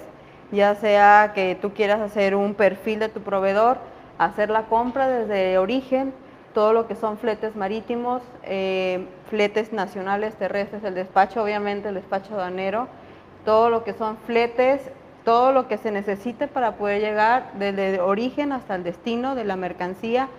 ya sea que tú quieras hacer un perfil de tu proveedor, hacer la compra desde origen, todo lo que son fletes marítimos, eh, fletes nacionales, terrestres, el despacho, obviamente el despacho aduanero, todo lo que son fletes, todo lo que se necesite para poder llegar desde origen hasta el destino de la mercancía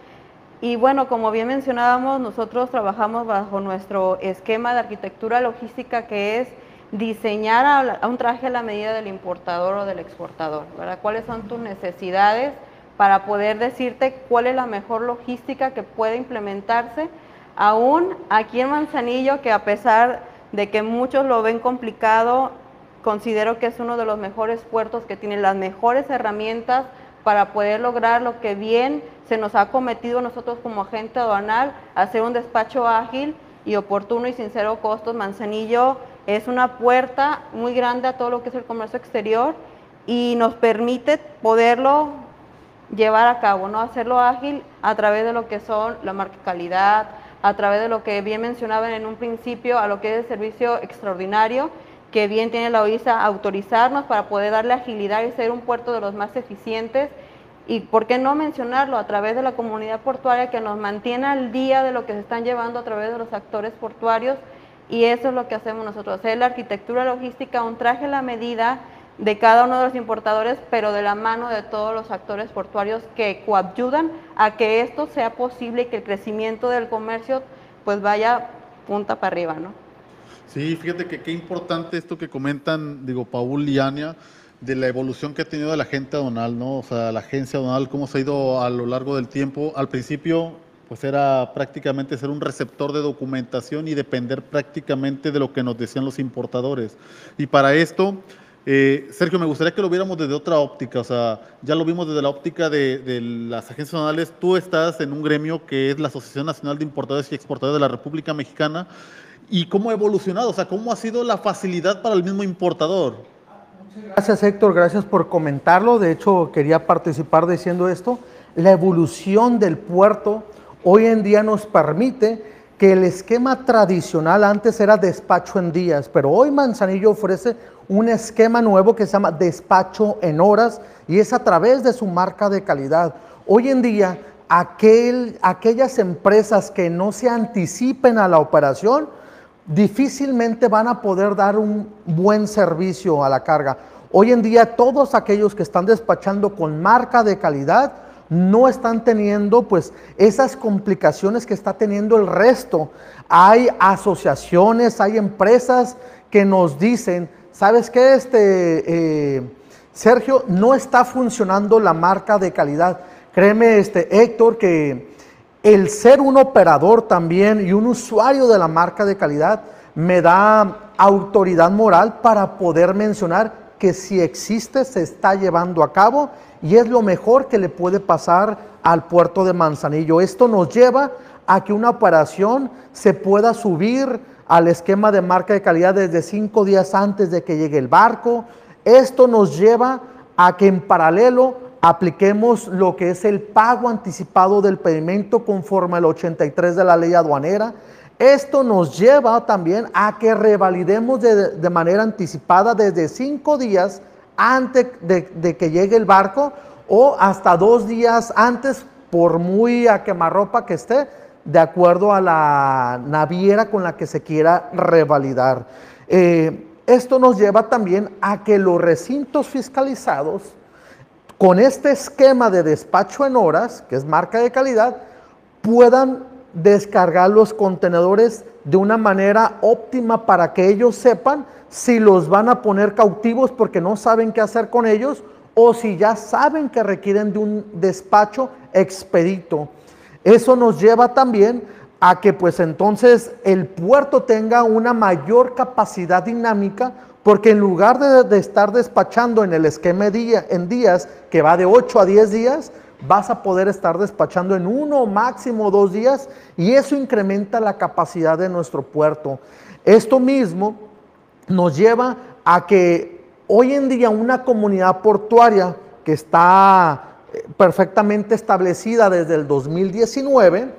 y bueno, como bien mencionábamos, nosotros trabajamos bajo nuestro esquema de arquitectura logística que es diseñar a un traje a la medida del importador o del exportador, ¿verdad? ¿Cuáles son tus necesidades para poder decirte cuál es la mejor logística que puede implementarse? Aún aquí en Manzanillo, que a pesar de que muchos lo ven complicado, considero que es uno de los mejores puertos que tiene las mejores herramientas para poder lograr lo que bien se nos ha cometido nosotros como agente aduanal, hacer un despacho ágil y oportuno y sin cero costos. Manzanillo es una puerta muy grande a todo lo que es el comercio exterior y nos permite poderlo llevar a cabo, ¿no? Hacerlo ágil a través de lo que son la marca calidad, a través de lo que bien mencionaban en un principio, a lo que es el servicio extraordinario, que bien tiene la OISA autorizarnos para poder darle agilidad y ser un puerto de los más eficientes. Y por qué no mencionarlo a través de la comunidad portuaria que nos mantiene al día de lo que se están llevando a través de los actores portuarios. Y eso es lo que hacemos nosotros, hacer la arquitectura logística, un traje a la medida de cada uno de los importadores, pero de la mano de todos los actores portuarios que coayudan a que esto sea posible y que el crecimiento del comercio pues vaya punta para arriba, ¿no? Sí, fíjate que qué importante esto que comentan, digo, Paul y Ania, de la evolución que ha tenido la gente aduanal, ¿no? O sea, la agencia aduanal, cómo se ha ido a lo largo del tiempo. Al principio, pues era prácticamente ser un receptor de documentación y depender prácticamente de lo que nos decían los importadores. Y para esto, eh, Sergio, me gustaría que lo viéramos desde otra óptica, o sea, ya lo vimos desde la óptica de, las agencias nacionales. Tú estás en un gremio que es la Asociación Nacional de Importadores y Exportadores de la República Mexicana. ¿Y cómo ha evolucionado? O sea, ¿cómo ha sido la facilidad para el mismo importador? Gracias Héctor, gracias por comentarlo. De hecho, quería participar diciendo esto. La evolución del puerto hoy en día nos permite que el esquema tradicional antes era despacho en días, pero hoy Manzanillo ofrece un esquema nuevo que se llama despacho en horas y es a través de su marca de calidad. Hoy en día, aquel, aquellas empresas que no se anticipen a la operación, difícilmente van a poder dar un buen servicio a la carga. Hoy en día todos aquellos que están despachando con marca de calidad no están teniendo pues esas complicaciones que está teniendo el resto. Hay asociaciones, hay empresas que nos dicen ¿Sabes qué, este, eh, Sergio? No está funcionando la marca de calidad. Créeme, este, Héctor, que el ser un operador también y un usuario de la marca de calidad me da autoridad moral para poder mencionar que si existe, se está llevando a cabo y es lo mejor que le puede pasar al puerto de Manzanillo. Esto nos lleva a que una operación se pueda subir al esquema de marca de calidad desde cinco días antes de que llegue el barco. Esto nos lleva a que en paralelo apliquemos lo que es el pago anticipado del pedimento conforme al 83 de la ley aduanera. Esto nos lleva también a que revalidemos de, manera anticipada desde cinco días antes de, que llegue el barco o hasta dos días antes, por muy a quemarropa que esté, de acuerdo a la naviera con la que se quiera revalidar. Eh, esto nos lleva también a que los recintos fiscalizados, con este esquema de despacho en horas, que es marca de calidad, puedan descargar los contenedores de una manera óptima para que ellos sepan si los van a poner cautivos porque no saben qué hacer con ellos o si ya saben que requieren de un despacho expedito. Eso nos lleva también a que pues entonces el puerto tenga una mayor capacidad dinámica porque en lugar de, estar despachando en el esquema día, en días que va de 8 a 10 días, vas a poder estar despachando en uno máximo dos días y eso incrementa la capacidad de nuestro puerto. Esto mismo nos lleva a que hoy en día una comunidad portuaria que está perfectamente establecida desde el 2019,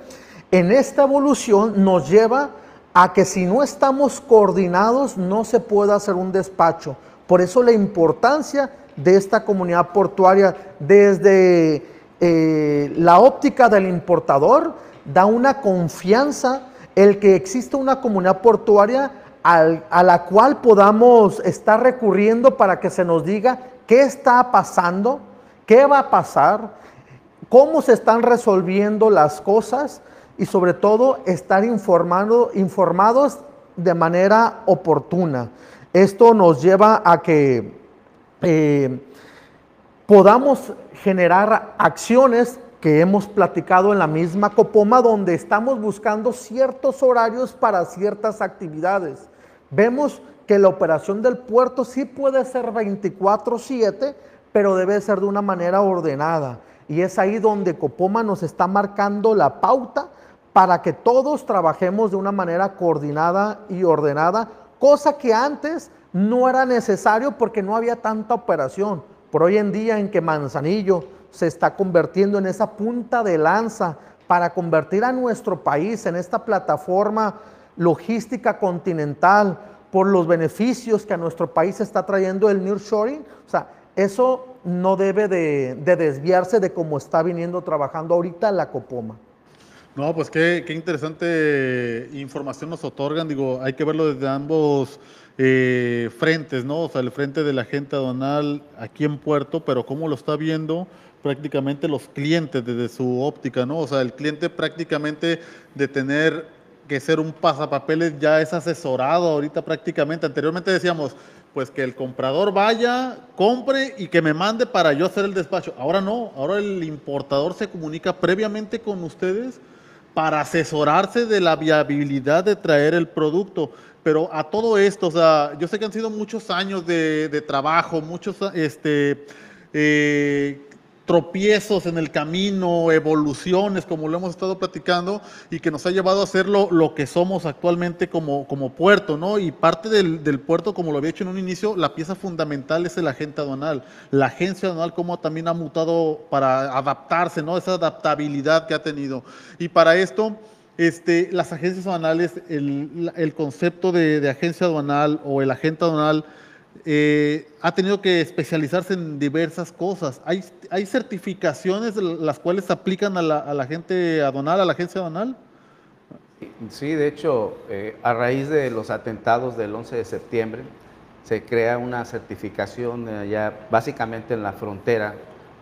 en esta evolución nos lleva a que si no estamos coordinados no se pueda hacer un despacho. Por eso la importancia de esta comunidad portuaria desde eh, la óptica del importador da una confianza el que existe una comunidad portuaria a la cual podamos estar recurriendo para que se nos diga qué está pasando, qué va a pasar, cómo se están resolviendo las cosas y sobre todo estar informando, informados de manera oportuna. Esto nos lleva a que eh, podamos generar acciones que hemos platicado en la misma Copoma, donde estamos buscando ciertos horarios para ciertas actividades. Vemos que la operación del puerto sí puede ser 24/7, pero debe ser de una manera ordenada. Y es ahí donde Copoma nos está marcando la pauta para que todos trabajemos de una manera coordinada y ordenada, cosa que antes no era necesario porque no había tanta operación. Por hoy en día en que Manzanillo se está convirtiendo en esa punta de lanza para convertir a nuestro país en esta plataforma logística continental por los beneficios que a nuestro país está trayendo el nearshoring. O sea, eso no debe de, desviarse de cómo está viniendo trabajando ahorita la Copoma. No, pues qué, interesante información nos otorgan. Digo, hay que verlo desde ambos eh, frentes, ¿no? O sea, el frente de la gente aduanal aquí en Puerto, pero cómo lo está viendo prácticamente los clientes desde su óptica, ¿no? O sea, el cliente prácticamente de tener que ser un pasapapeles ya es asesorado ahorita prácticamente. Anteriormente decíamos, pues que el comprador vaya, compre y que me mande para yo hacer el despacho. Ahora no, ahora el importador se comunica previamente con ustedes para asesorarse de la viabilidad de traer el producto. Pero a todo esto, o sea, yo sé que han sido muchos años de, trabajo, muchos este, eh, tropiezos en el camino, evoluciones, como lo hemos estado platicando, y que nos ha llevado a ser lo, que somos actualmente como, como puerto, ¿no? Y parte del, puerto, como lo había hecho en un inicio, la pieza fundamental es el agente aduanal. La agencia aduanal, como también ha mutado para adaptarse, ¿no? Esa adaptabilidad que ha tenido. Y para esto, este, las agencias aduanales, el, concepto de, de agencia aduanal o el agente aduanal, eh, ha tenido que especializarse en diversas cosas. ¿Hay, hay certificaciones las cuales aplican a la, gente aduanal, a la agencia aduanal? Sí, de hecho, eh, a raíz de los atentados del 11 de septiembre, se crea una certificación ya básicamente en la frontera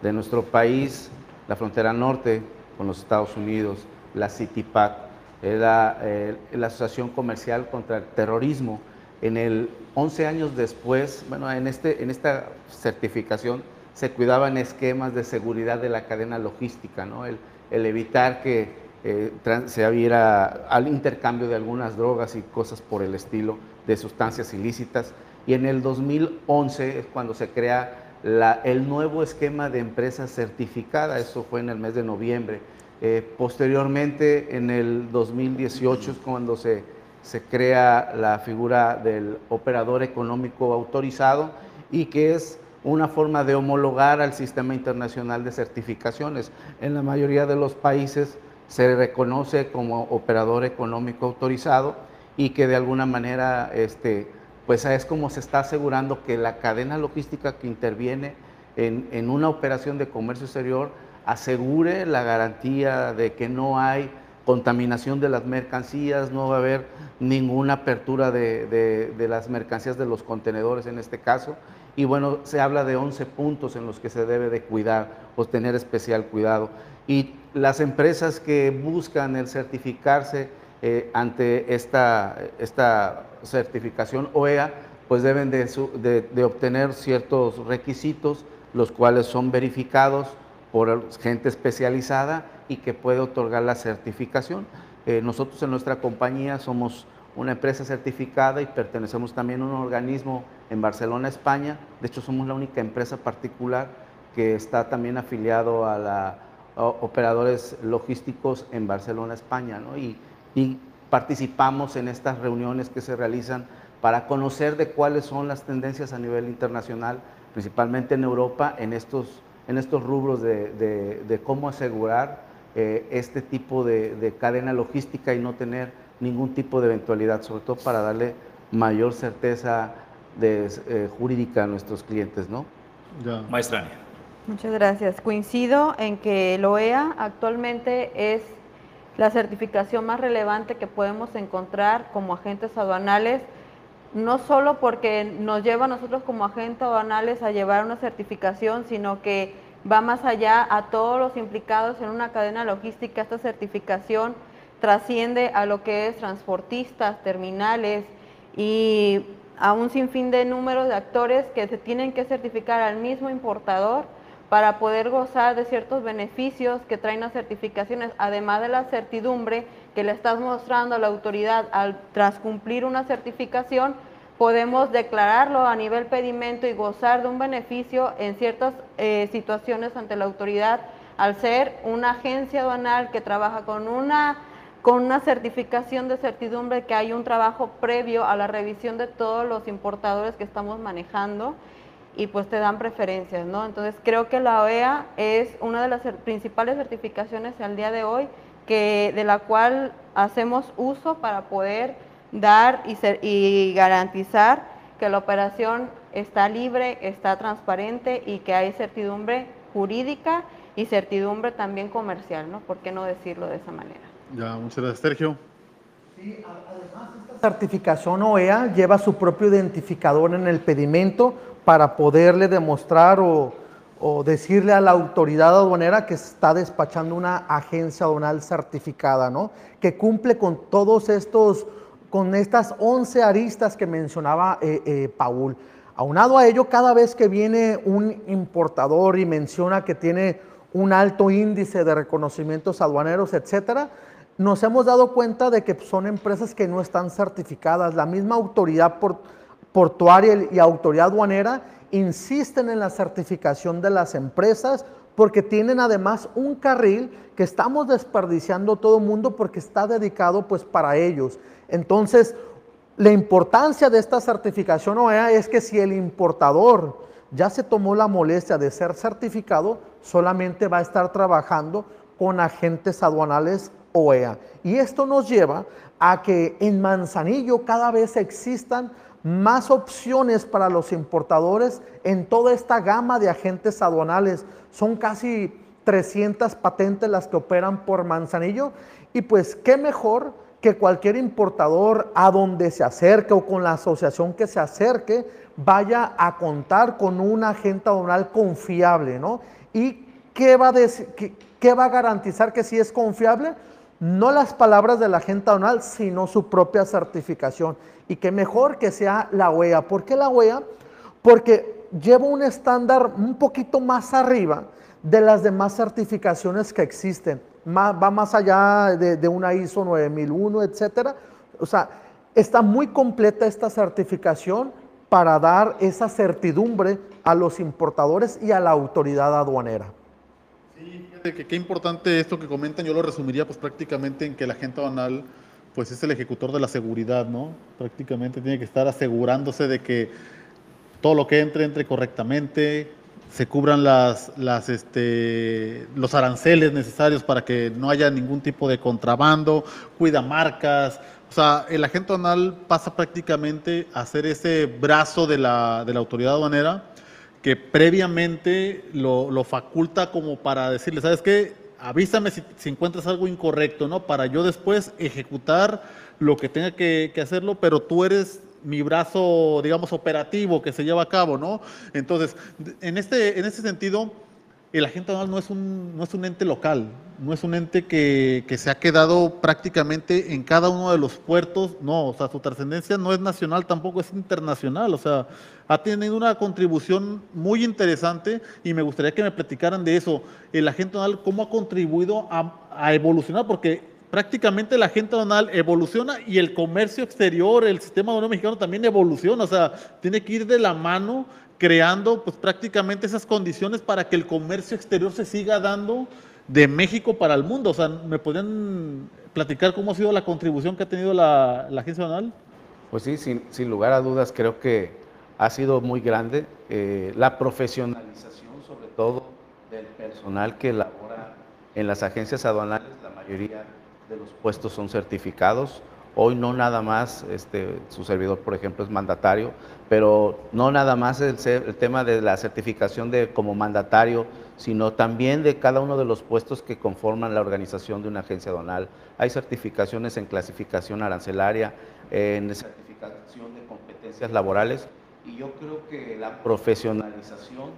de nuestro país, la frontera norte con los Estados Unidos, la CITIPAC, la, eh, la Asociación Comercial contra el Terrorismo, en el 11 años después, bueno, en, este, en esta certificación se cuidaban esquemas de seguridad de la cadena logística, ¿no? el, evitar que eh, se abriera al intercambio de algunas drogas y cosas por el estilo, de sustancias ilícitas. Y en el 2011 es cuando se crea la, el nuevo esquema de empresa certificada, eso fue en el mes de noviembre. Eh, posteriormente, en el 2018 es cuando se se crea la figura del operador económico autorizado y que es una forma de homologar al sistema internacional de certificaciones. En la mayoría de los países se reconoce como operador económico autorizado y que de alguna manera este, pues es como se está asegurando que la cadena logística que interviene en, en una operación de comercio exterior asegure la garantía de que no hay contaminación de las mercancías, no va a haber ninguna apertura de, las mercancías de los contenedores en este caso. Y bueno, se habla de 11 puntos en los que se debe de cuidar o tener especial cuidado. Y las empresas que buscan el certificarse eh, ante esta, esta certificación OEA, pues deben de, de obtener ciertos requisitos, los cuales son verificados por gente especializada y que puede otorgar la certificación. Eh, nosotros en nuestra compañía somos una empresa certificada y pertenecemos también a un organismo en Barcelona, España. De hecho, somos la única empresa particular que está también afiliado a, la, operadores logísticos en Barcelona, España. Y, y participamos en estas reuniones que se realizan para conocer de cuáles son las tendencias a nivel internacional, principalmente en Europa, en estos, en estos rubros de, de cómo asegurar eh, este tipo de, cadena logística y no tener ningún tipo de eventualidad, sobre todo para darle mayor certeza de, eh, jurídica a nuestros clientes, ¿no? Ya. Maestra. Muchas gracias. Coincido en que el OEA actualmente es la certificación más relevante que podemos encontrar como agentes aduanales, no solo porque nos lleva a nosotros como agentes aduanales a llevar una certificación, sino que va más allá a todos los implicados en una cadena logística. Esta certificación trasciende a lo que es transportistas, terminales y a un sinfín de números de actores que se tienen que certificar al mismo importador para poder gozar de ciertos beneficios que traen las certificaciones, además de la certidumbre que le estás mostrando a la autoridad al tras cumplir una certificación, podemos declararlo a nivel pedimento y gozar de un beneficio en ciertas eh, situaciones ante la autoridad al ser una agencia aduanal que trabaja con una, con una certificación de certidumbre que hay un trabajo previo a la revisión de todos los importadores que estamos manejando y pues te dan preferencias, ¿no? Entonces creo que la OEA es una de las principales certificaciones al día de hoy que, de la cual hacemos uso para poder dar y, ser, y garantizar que la operación está libre, está transparente y que hay certidumbre jurídica y certidumbre también comercial, ¿no? ¿Por qué no decirlo de esa manera? Ya, muchas gracias, Sergio. Sí, además esta certificación OEA lleva su propio identificador en el pedimento para poderle demostrar o, o decirle a la autoridad aduanera que está despachando una agencia aduanal certificada, ¿no? Que cumple con todos estos, con estas 11 aristas que mencionaba eh, eh, Paul. Aunado a ello, cada vez que viene un importador y menciona que tiene un alto índice de reconocimientos aduaneros, etcétera, nos hemos dado cuenta de que son empresas que no están certificadas. La misma autoridad portuaria y autoridad aduanera insisten en la certificación de las empresas porque tienen además un carril que estamos desperdiciando todo el mundo porque está dedicado pues para ellos. Entonces, la importancia de esta certificación OEA es que si el importador ya se tomó la molestia de ser certificado, solamente va a estar trabajando con agentes aduanales OEA. Y esto nos lleva a que en Manzanillo cada vez existan más opciones para los importadores en toda esta gama de agentes aduanales. Son casi 300 patentes las que operan por Manzanillo y pues qué mejor que cualquier importador a donde se acerque o con la asociación que se acerque vaya a contar con un agente aduanal confiable, ¿no? ¿Y qué va a, qué va a garantizar que sí es confiable? No las palabras del agente aduanal, sino su propia certificación y que mejor que sea la OEA. ¿Por qué la OEA? Porque lleva un estándar un poquito más arriba de las demás certificaciones que existen. va más allá de, una ISO 9001, etcétera. O sea, está muy completa esta certificación para dar esa certidumbre a los importadores y a la autoridad aduanera. Sí, que qué importante esto que comentan, yo lo resumiría pues prácticamente en que la agente aduanal pues es el ejecutor de la seguridad, ¿no? Prácticamente tiene que estar asegurándose de que todo lo que entre entre correctamente, se cubran las, las, este, los aranceles necesarios para que no haya ningún tipo de contrabando, cuida marcas. O sea, el agente aduanal pasa prácticamente a ser ese brazo de la, de la autoridad aduanera que previamente lo, lo faculta como para decirle, ¿sabes qué? avísame si, encuentras algo incorrecto, ¿no? Para yo después ejecutar lo que tenga que, hacerlo, pero tú eres mi brazo, digamos, operativo que se lleva a cabo, ¿no? Entonces, en este, en este sentido, el agente aduanal no es un, no es un ente local, no es un ente que, que, se ha quedado prácticamente en cada uno de los puertos, no, o sea, su trascendencia no es nacional, tampoco es internacional, o sea, ha tenido una contribución muy interesante y me gustaría que me platicaran de eso, el agente aduanal, cómo ha contribuido a, evolucionar, porque prácticamente la agente aduanal evoluciona y el comercio exterior, el sistema aduanal mexicano también evoluciona, o sea, tiene que ir de la mano creando pues prácticamente esas condiciones para que el comercio exterior se siga dando de México para el mundo. O sea, ¿me podrían platicar cómo ha sido la contribución que ha tenido la, Agencia Aduanal? Pues sí, sin, lugar a dudas, creo que ha sido muy grande eh, la profesionalización, sobre todo del personal que labora en las agencias aduanales. La mayoría de los puestos son certificados. Hoy no nada más, este, su servidor, por ejemplo, es mandatario, pero no nada más el, el, tema de la certificación de como mandatario, sino también de cada uno de los puestos que conforman la organización de una agencia donal. Hay certificaciones en clasificación arancelaria, en certificación de competencias laborales, y yo creo que la profesionalización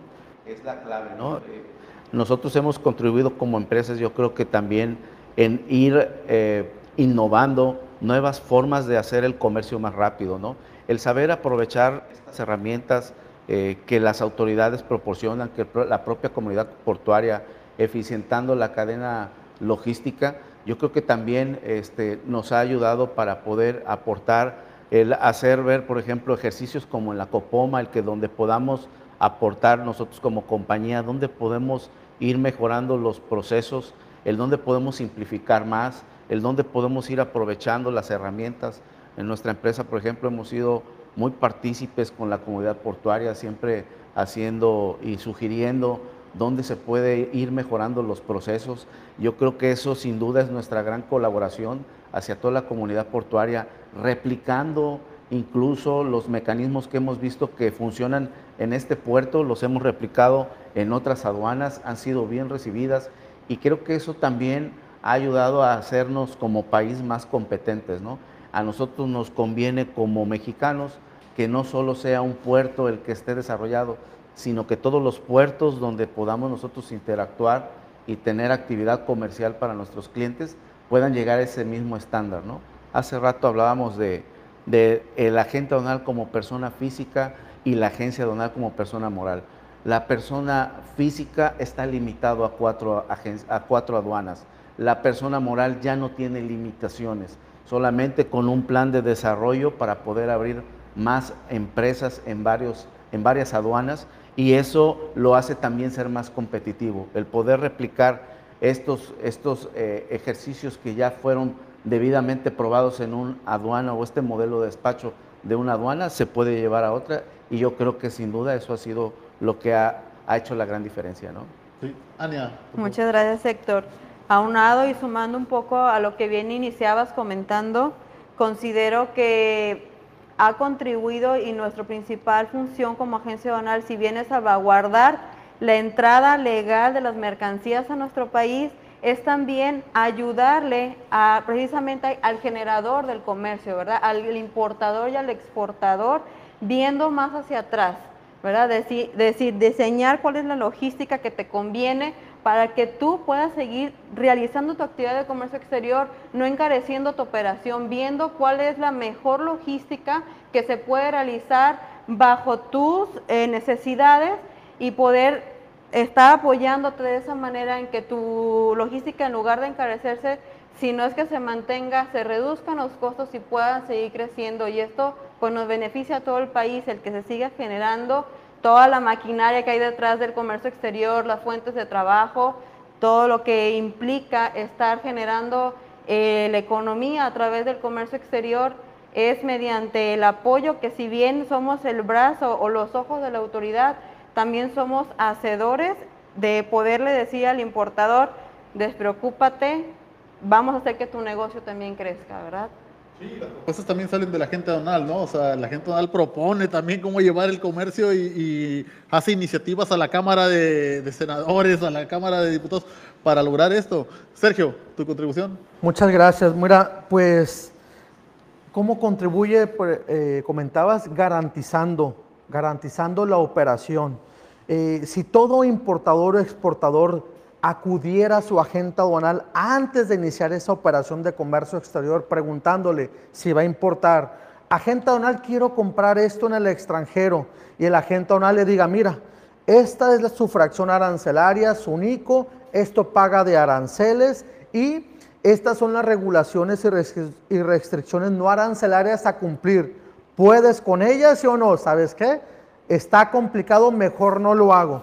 es la clave, ¿no? Eh, nosotros hemos contribuido como empresas, yo creo que también en ir eh, innovando nuevas formas de hacer el comercio más rápido, ¿no? El saber aprovechar estas herramientas eh, que las autoridades proporcionan, que la propia comunidad portuaria, eficientando la cadena logística, yo creo que también este, nos ha ayudado para poder aportar, el hacer ver, por ejemplo, ejercicios como en la Copoma, el que donde podamos aportar nosotros como compañía, donde podemos ir mejorando los procesos, el donde podemos simplificar más, el donde podemos ir aprovechando las herramientas. En nuestra empresa, por ejemplo, hemos sido muy partícipes con la comunidad portuaria, siempre haciendo y sugiriendo dónde se puede ir mejorando los procesos. Yo creo que eso sin duda es nuestra gran colaboración hacia toda la comunidad portuaria, replicando incluso los mecanismos que hemos visto que funcionan en este puerto, los hemos replicado en otras aduanas, han sido bien recibidas y creo que eso también ha ayudado a hacernos como país más competentes. ¿no? A nosotros nos conviene como mexicanos que no solo sea un puerto el que esté desarrollado, sino que todos los puertos donde podamos nosotros interactuar y tener actividad comercial para nuestros clientes puedan llegar a ese mismo estándar. ¿no? Hace rato hablábamos de, de el agente aduanal como persona física y la agencia aduanal como persona moral. La persona física está limitado a cuatro, a cuatro aduanas. La persona moral ya no tiene limitaciones, solamente con un plan de desarrollo para poder abrir más empresas en, varios, en varias aduanas y eso lo hace también ser más competitivo, el poder replicar estos, estos eh, ejercicios que ya fueron debidamente probados en un aduana o este modelo de despacho de una aduana se puede llevar a otra y yo creo que sin duda eso ha sido lo que ha, ha hecho la gran diferencia, ¿no? Sí. Ania. Muchas gracias, Héctor. Aunado y sumando un poco a lo que bien iniciabas comentando, considero que ha contribuido y nuestra principal función como agencia aduanal, si bien es salvaguardar la entrada legal de las mercancías a nuestro país, es también ayudarle a, precisamente al generador del comercio, ¿verdad? Al importador y al exportador, viendo más hacia atrás, ¿verdad? Decir, decir, diseñar cuál es la logística que te conviene para que tú puedas seguir realizando tu actividad de comercio exterior, no encareciendo tu operación, viendo cuál es la mejor logística que se puede realizar bajo tus eh, necesidades y poder estar apoyándote de esa manera en que tu logística en lugar de encarecerse, si no es que se mantenga, se reduzcan los costos y puedan seguir creciendo. Y esto pues nos beneficia a todo el país, el que se siga generando toda la maquinaria que hay detrás del comercio exterior, las fuentes de trabajo, todo lo que implica estar generando eh, la economía a través del comercio exterior es mediante el apoyo que si bien somos el brazo o los ojos de la autoridad, también somos hacedores de poderle decir al importador, despreocúpate, vamos a hacer que tu negocio también crezca, ¿verdad? Sí, las propuestas también salen de la gente donal, ¿no? O sea, la gente donal propone también cómo llevar el comercio y, hace iniciativas a la Cámara de, Senadores, a la Cámara de Diputados para lograr esto. Sergio, tu contribución. Muchas gracias. Mira, pues, ¿cómo contribuye? Eh, comentabas garantizando, garantizando la operación. Eh, si todo importador o exportador acudiera a su agente aduanal antes de iniciar esa operación de comercio exterior preguntándole si va a importar, agente aduanal quiero comprar esto en el extranjero y el agente aduanal le diga, mira, esta es su fracción arancelaria, su NICO, esto paga de aranceles y estas son las regulaciones y restricciones no arancelarias a cumplir. ¿Puedes con ellas, sí o no? ¿Sabes qué? Está complicado, mejor no lo hago.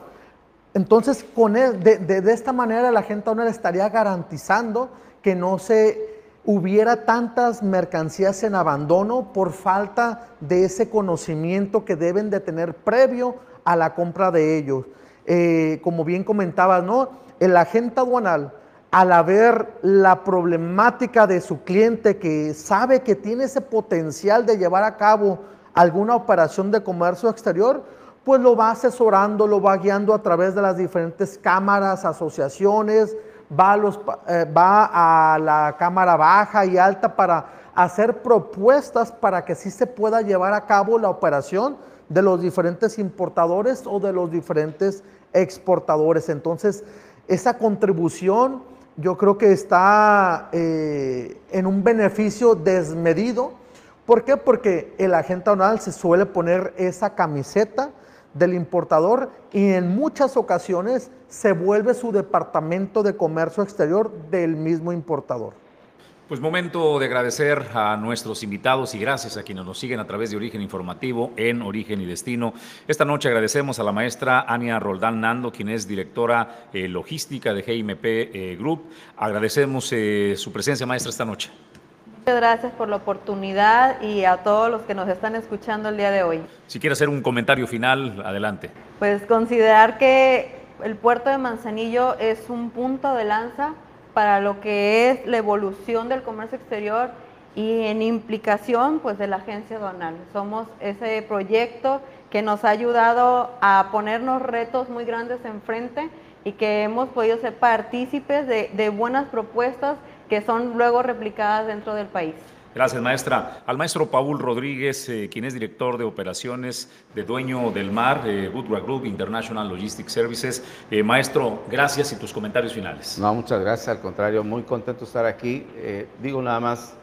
Entonces, con de, esta manera la gente aún estaría garantizando que no se hubiera tantas mercancías en abandono por falta de ese conocimiento que deben de tener previo a la compra de ellos. Eh, como bien comentabas, ¿no? El agente aduanal, al ver la problemática de su cliente que sabe que tiene ese potencial de llevar a cabo alguna operación de comercio exterior, pues lo va asesorando, lo va guiando a través de las diferentes cámaras, asociaciones, va a, los, eh, va a la cámara baja y alta para hacer propuestas para que sí se pueda llevar a cabo la operación de los diferentes importadores o de los diferentes exportadores. Entonces, esa contribución yo creo que está eh, en un beneficio desmedido. ¿Por qué? Porque el agente anual se suele poner esa camiseta del importador y en muchas ocasiones se vuelve su departamento de comercio exterior del mismo importador. Pues momento de agradecer a nuestros invitados y gracias a quienes nos siguen a través de Origen Informativo en Origen y Destino. Esta noche agradecemos a la maestra Ania Roldán Nando, quien es directora eh, logística de GIMP eh, Group. Agradecemos eh, su presencia, maestra, esta noche. Muchas gracias por la oportunidad y a todos los que nos están escuchando el día de hoy. Si quiere hacer un comentario final, adelante. Pues considerar que el puerto de Manzanillo es un punto de lanza para lo que es la evolución del comercio exterior y en implicación pues de la agencia aduanal. Somos ese proyecto que nos ha ayudado a ponernos retos muy grandes enfrente y que hemos podido ser partícipes de, de buenas propuestas que son luego replicadas dentro del país. Gracias, maestra. Al maestro Paul Rodríguez, eh, quien es director de operaciones de Dueño del Mar, eh, Woodward Group International Logistics Services. Eh, maestro, gracias y tus comentarios finales. No, muchas gracias. Al contrario, muy contento de estar aquí. Eh, digo nada más,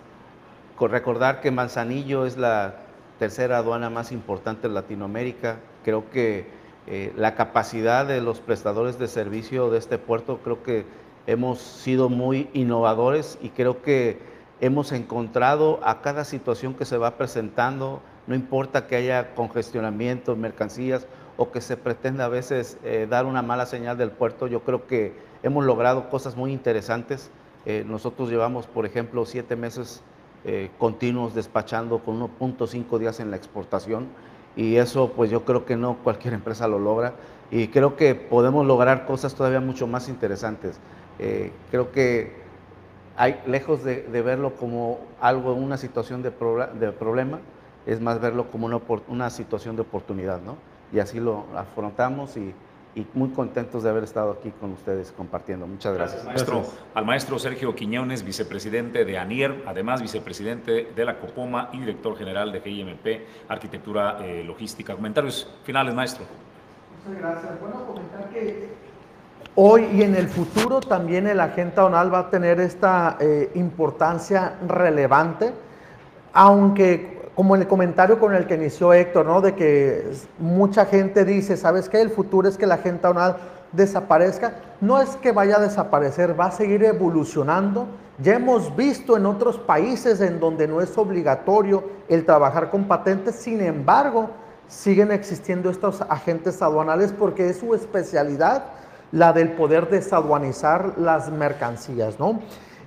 recordar que Manzanillo es la tercera aduana más importante de Latinoamérica. Creo que la capacidad de los prestadores de servicio de este puerto, creo que hemos sido muy innovadores y creo que hemos encontrado a cada situación que se va presentando, no importa que haya congestionamiento en mercancías o que se pretenda a veces eh, dar una mala señal del puerto, yo creo que hemos logrado cosas muy interesantes. Eh, nosotros llevamos, por ejemplo, siete meses eh, continuos despachando con 1.5 días en la exportación y eso pues yo creo que no cualquier empresa lo logra y creo que podemos lograr cosas todavía mucho más interesantes. Eh, creo que hay, lejos de, de, verlo como algo, una situación de, pro, de, problema, es más verlo como una, una, situación de oportunidad, ¿no? Y así lo afrontamos y, y, muy contentos de haber estado aquí con ustedes compartiendo. Muchas gracias. gracias maestro. Gracias. Al maestro Sergio Quiñones, vicepresidente de ANIER, además vicepresidente de la COPOMA y director general de GIMP, Arquitectura eh, Logística. Comentarios finales, maestro. Muchas gracias. Bueno, comentar que Hoy y en el futuro también el agente aduanal va a tener esta eh, importancia relevante, aunque como en el comentario con el que inició Héctor, ¿no? de que mucha gente dice, ¿sabes qué? El futuro es que la agente aduanal desaparezca. No es que vaya a desaparecer, va a seguir evolucionando. Ya hemos visto en otros países en donde no es obligatorio el trabajar con patentes, sin embargo, siguen existiendo estos agentes aduanales porque es su especialidad la del poder desaduanizar las mercancías, ¿no?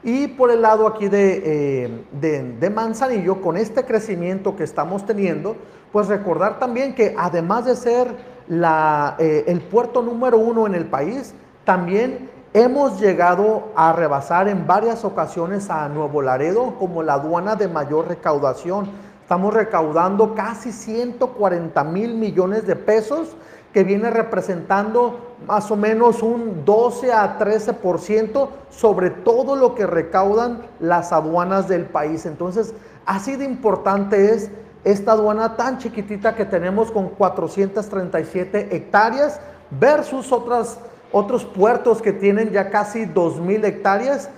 Y por el lado aquí de, eh, de, de, Manzanillo, con este crecimiento que estamos teniendo, pues recordar también que además de ser la, eh, el puerto número uno en el país, también hemos llegado a rebasar en varias ocasiones a Nuevo Laredo como la aduana de mayor recaudación. Estamos recaudando casi 140 mil millones de pesos que viene representando más o menos un 12 a 13% sobre todo lo que recaudan las aduanas del país. Entonces, así de importante es esta aduana tan chiquitita que tenemos con 437 hectáreas versus otras, otros puertos que tienen ya casi 2.000 hectáreas.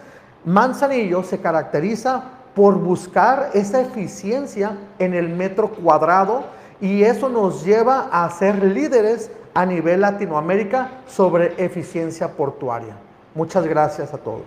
Manzanillo se caracteriza por buscar esa eficiencia en el metro cuadrado y eso nos lleva a ser líderes a nivel Latinoamérica sobre eficiencia portuaria. Muchas gracias a todos.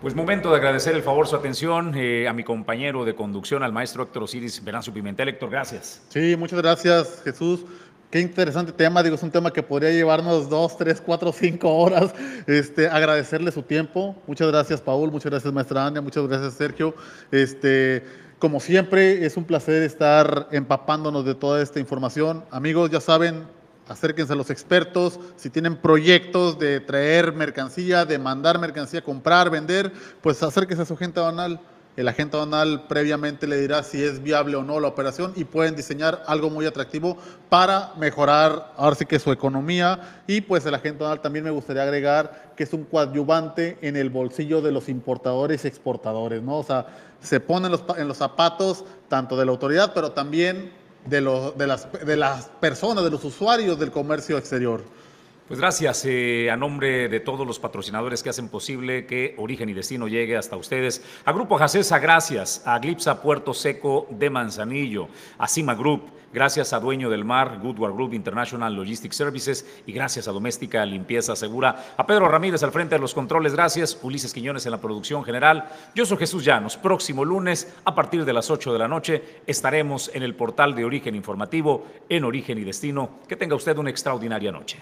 Pues momento de agradecer el favor, su atención eh, a mi compañero de conducción, al maestro Héctor Osiris Veranzo Pimentel. Héctor, gracias. Sí, muchas gracias, Jesús. Qué interesante tema, digo, es un tema que podría llevarnos dos, tres, cuatro, cinco horas. Este, agradecerle su tiempo. Muchas gracias, Paul, muchas gracias, maestra Ania, muchas gracias, Sergio. Este, como siempre, es un placer estar empapándonos de toda esta información. Amigos, ya saben, acérquense a los expertos. Si tienen proyectos de traer mercancía, de mandar mercancía, comprar, vender, pues acérquense a su agente aduanal. El agente aduanal previamente le dirá si es viable o no la operación y pueden diseñar algo muy atractivo para mejorar ahora sí que su economía y pues el agente aduanal también me gustaría agregar que es un coadyuvante en el bolsillo de los importadores y exportadores, ¿no? O sea, se ponen los, en los zapatos tanto de la autoridad, pero también de, lo, de, las, de las personas, de los usuarios del comercio exterior. Pues gracias eh, a nombre de todos los patrocinadores que hacen posible que Origen y Destino llegue hasta ustedes. A Grupo Jacesa, gracias. A Glipsa Puerto Seco de Manzanillo. A Cima Group, gracias a Dueño del Mar, Goodward Group International Logistics Services y gracias a Doméstica Limpieza Segura. A Pedro Ramírez al frente de los controles, gracias. Ulises Quiñones en la producción general. Yo soy Jesús Llanos. Próximo lunes, a partir de las 8 de la noche, estaremos en el portal de Origen Informativo en Origen y Destino. Que tenga usted una extraordinaria noche.